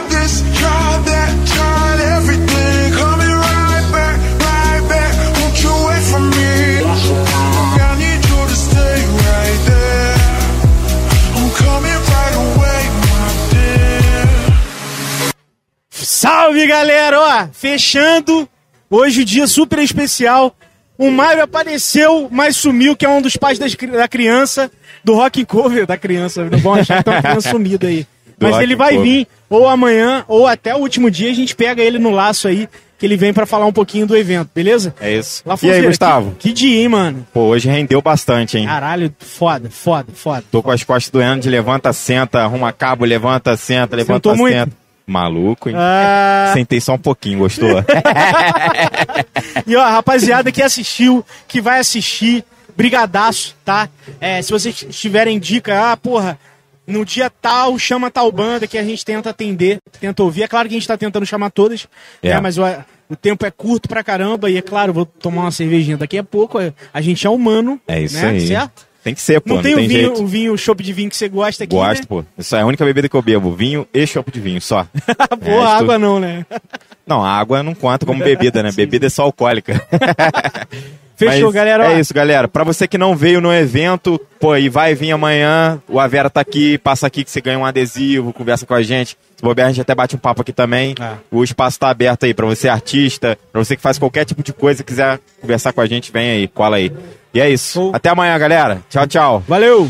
Salve, galera! Ó, fechando. Hoje o dia super especial. O Mário apareceu, mas sumiu, que é um dos pais das da criança, do rock and cover da criança. Não vão achar que tem uma criança sumida aí. Do Mas ele vai cover. vir, ou amanhã, ou até o último dia, a gente pega ele no laço aí, que ele vem pra falar um pouquinho do evento, beleza? É isso. Lá e aí, Gustavo? Que, que dia, hein, mano? Pô, hoje rendeu bastante, hein? Caralho, foda, foda, foda. Tô com as costas doendo de levanta, senta, arruma cabo, levanta, senta, levanta, Sentou muito? Maluco, hein? Ah, Sentei só um pouquinho, gostou? E ó, rapaziada que assistiu, que vai assistir, brigadaço, tá? É, se vocês tiverem dica, ah, porra, no dia tal, chama tal banda que a gente tenta atender, tenta ouvir. É claro que a gente tá tentando chamar todas, É. né? Mas o, o tempo é curto pra caramba e é claro, vou tomar uma cervejinha daqui a pouco. A gente é humano, É isso né? aí. Certo? Tem que ser, pô, Não, não, tem, tem, o vinho, jeito. o vinho, o chopp de vinho que você gosta aqui, Gosto, né? pô. Isso é a única bebida que eu bebo. Vinho e chopp de vinho, só. Porra, É, água não, né? Não, a água não conta como bebida, né? Bebida é só alcoólica. Fechou, Mas galera. ó. É isso, galera. Pra você que não veio no evento, pô, e vai vir amanhã, o Avera tá aqui, passa aqui que você ganha um adesivo, conversa com a gente. Se bobear, a gente até bate um papo aqui também. É. O espaço tá aberto aí pra você artista, pra você que faz qualquer tipo de coisa, quiser conversar com a gente, vem aí, cola aí. E é isso. Até amanhã, galera. Tchau, tchau. Valeu!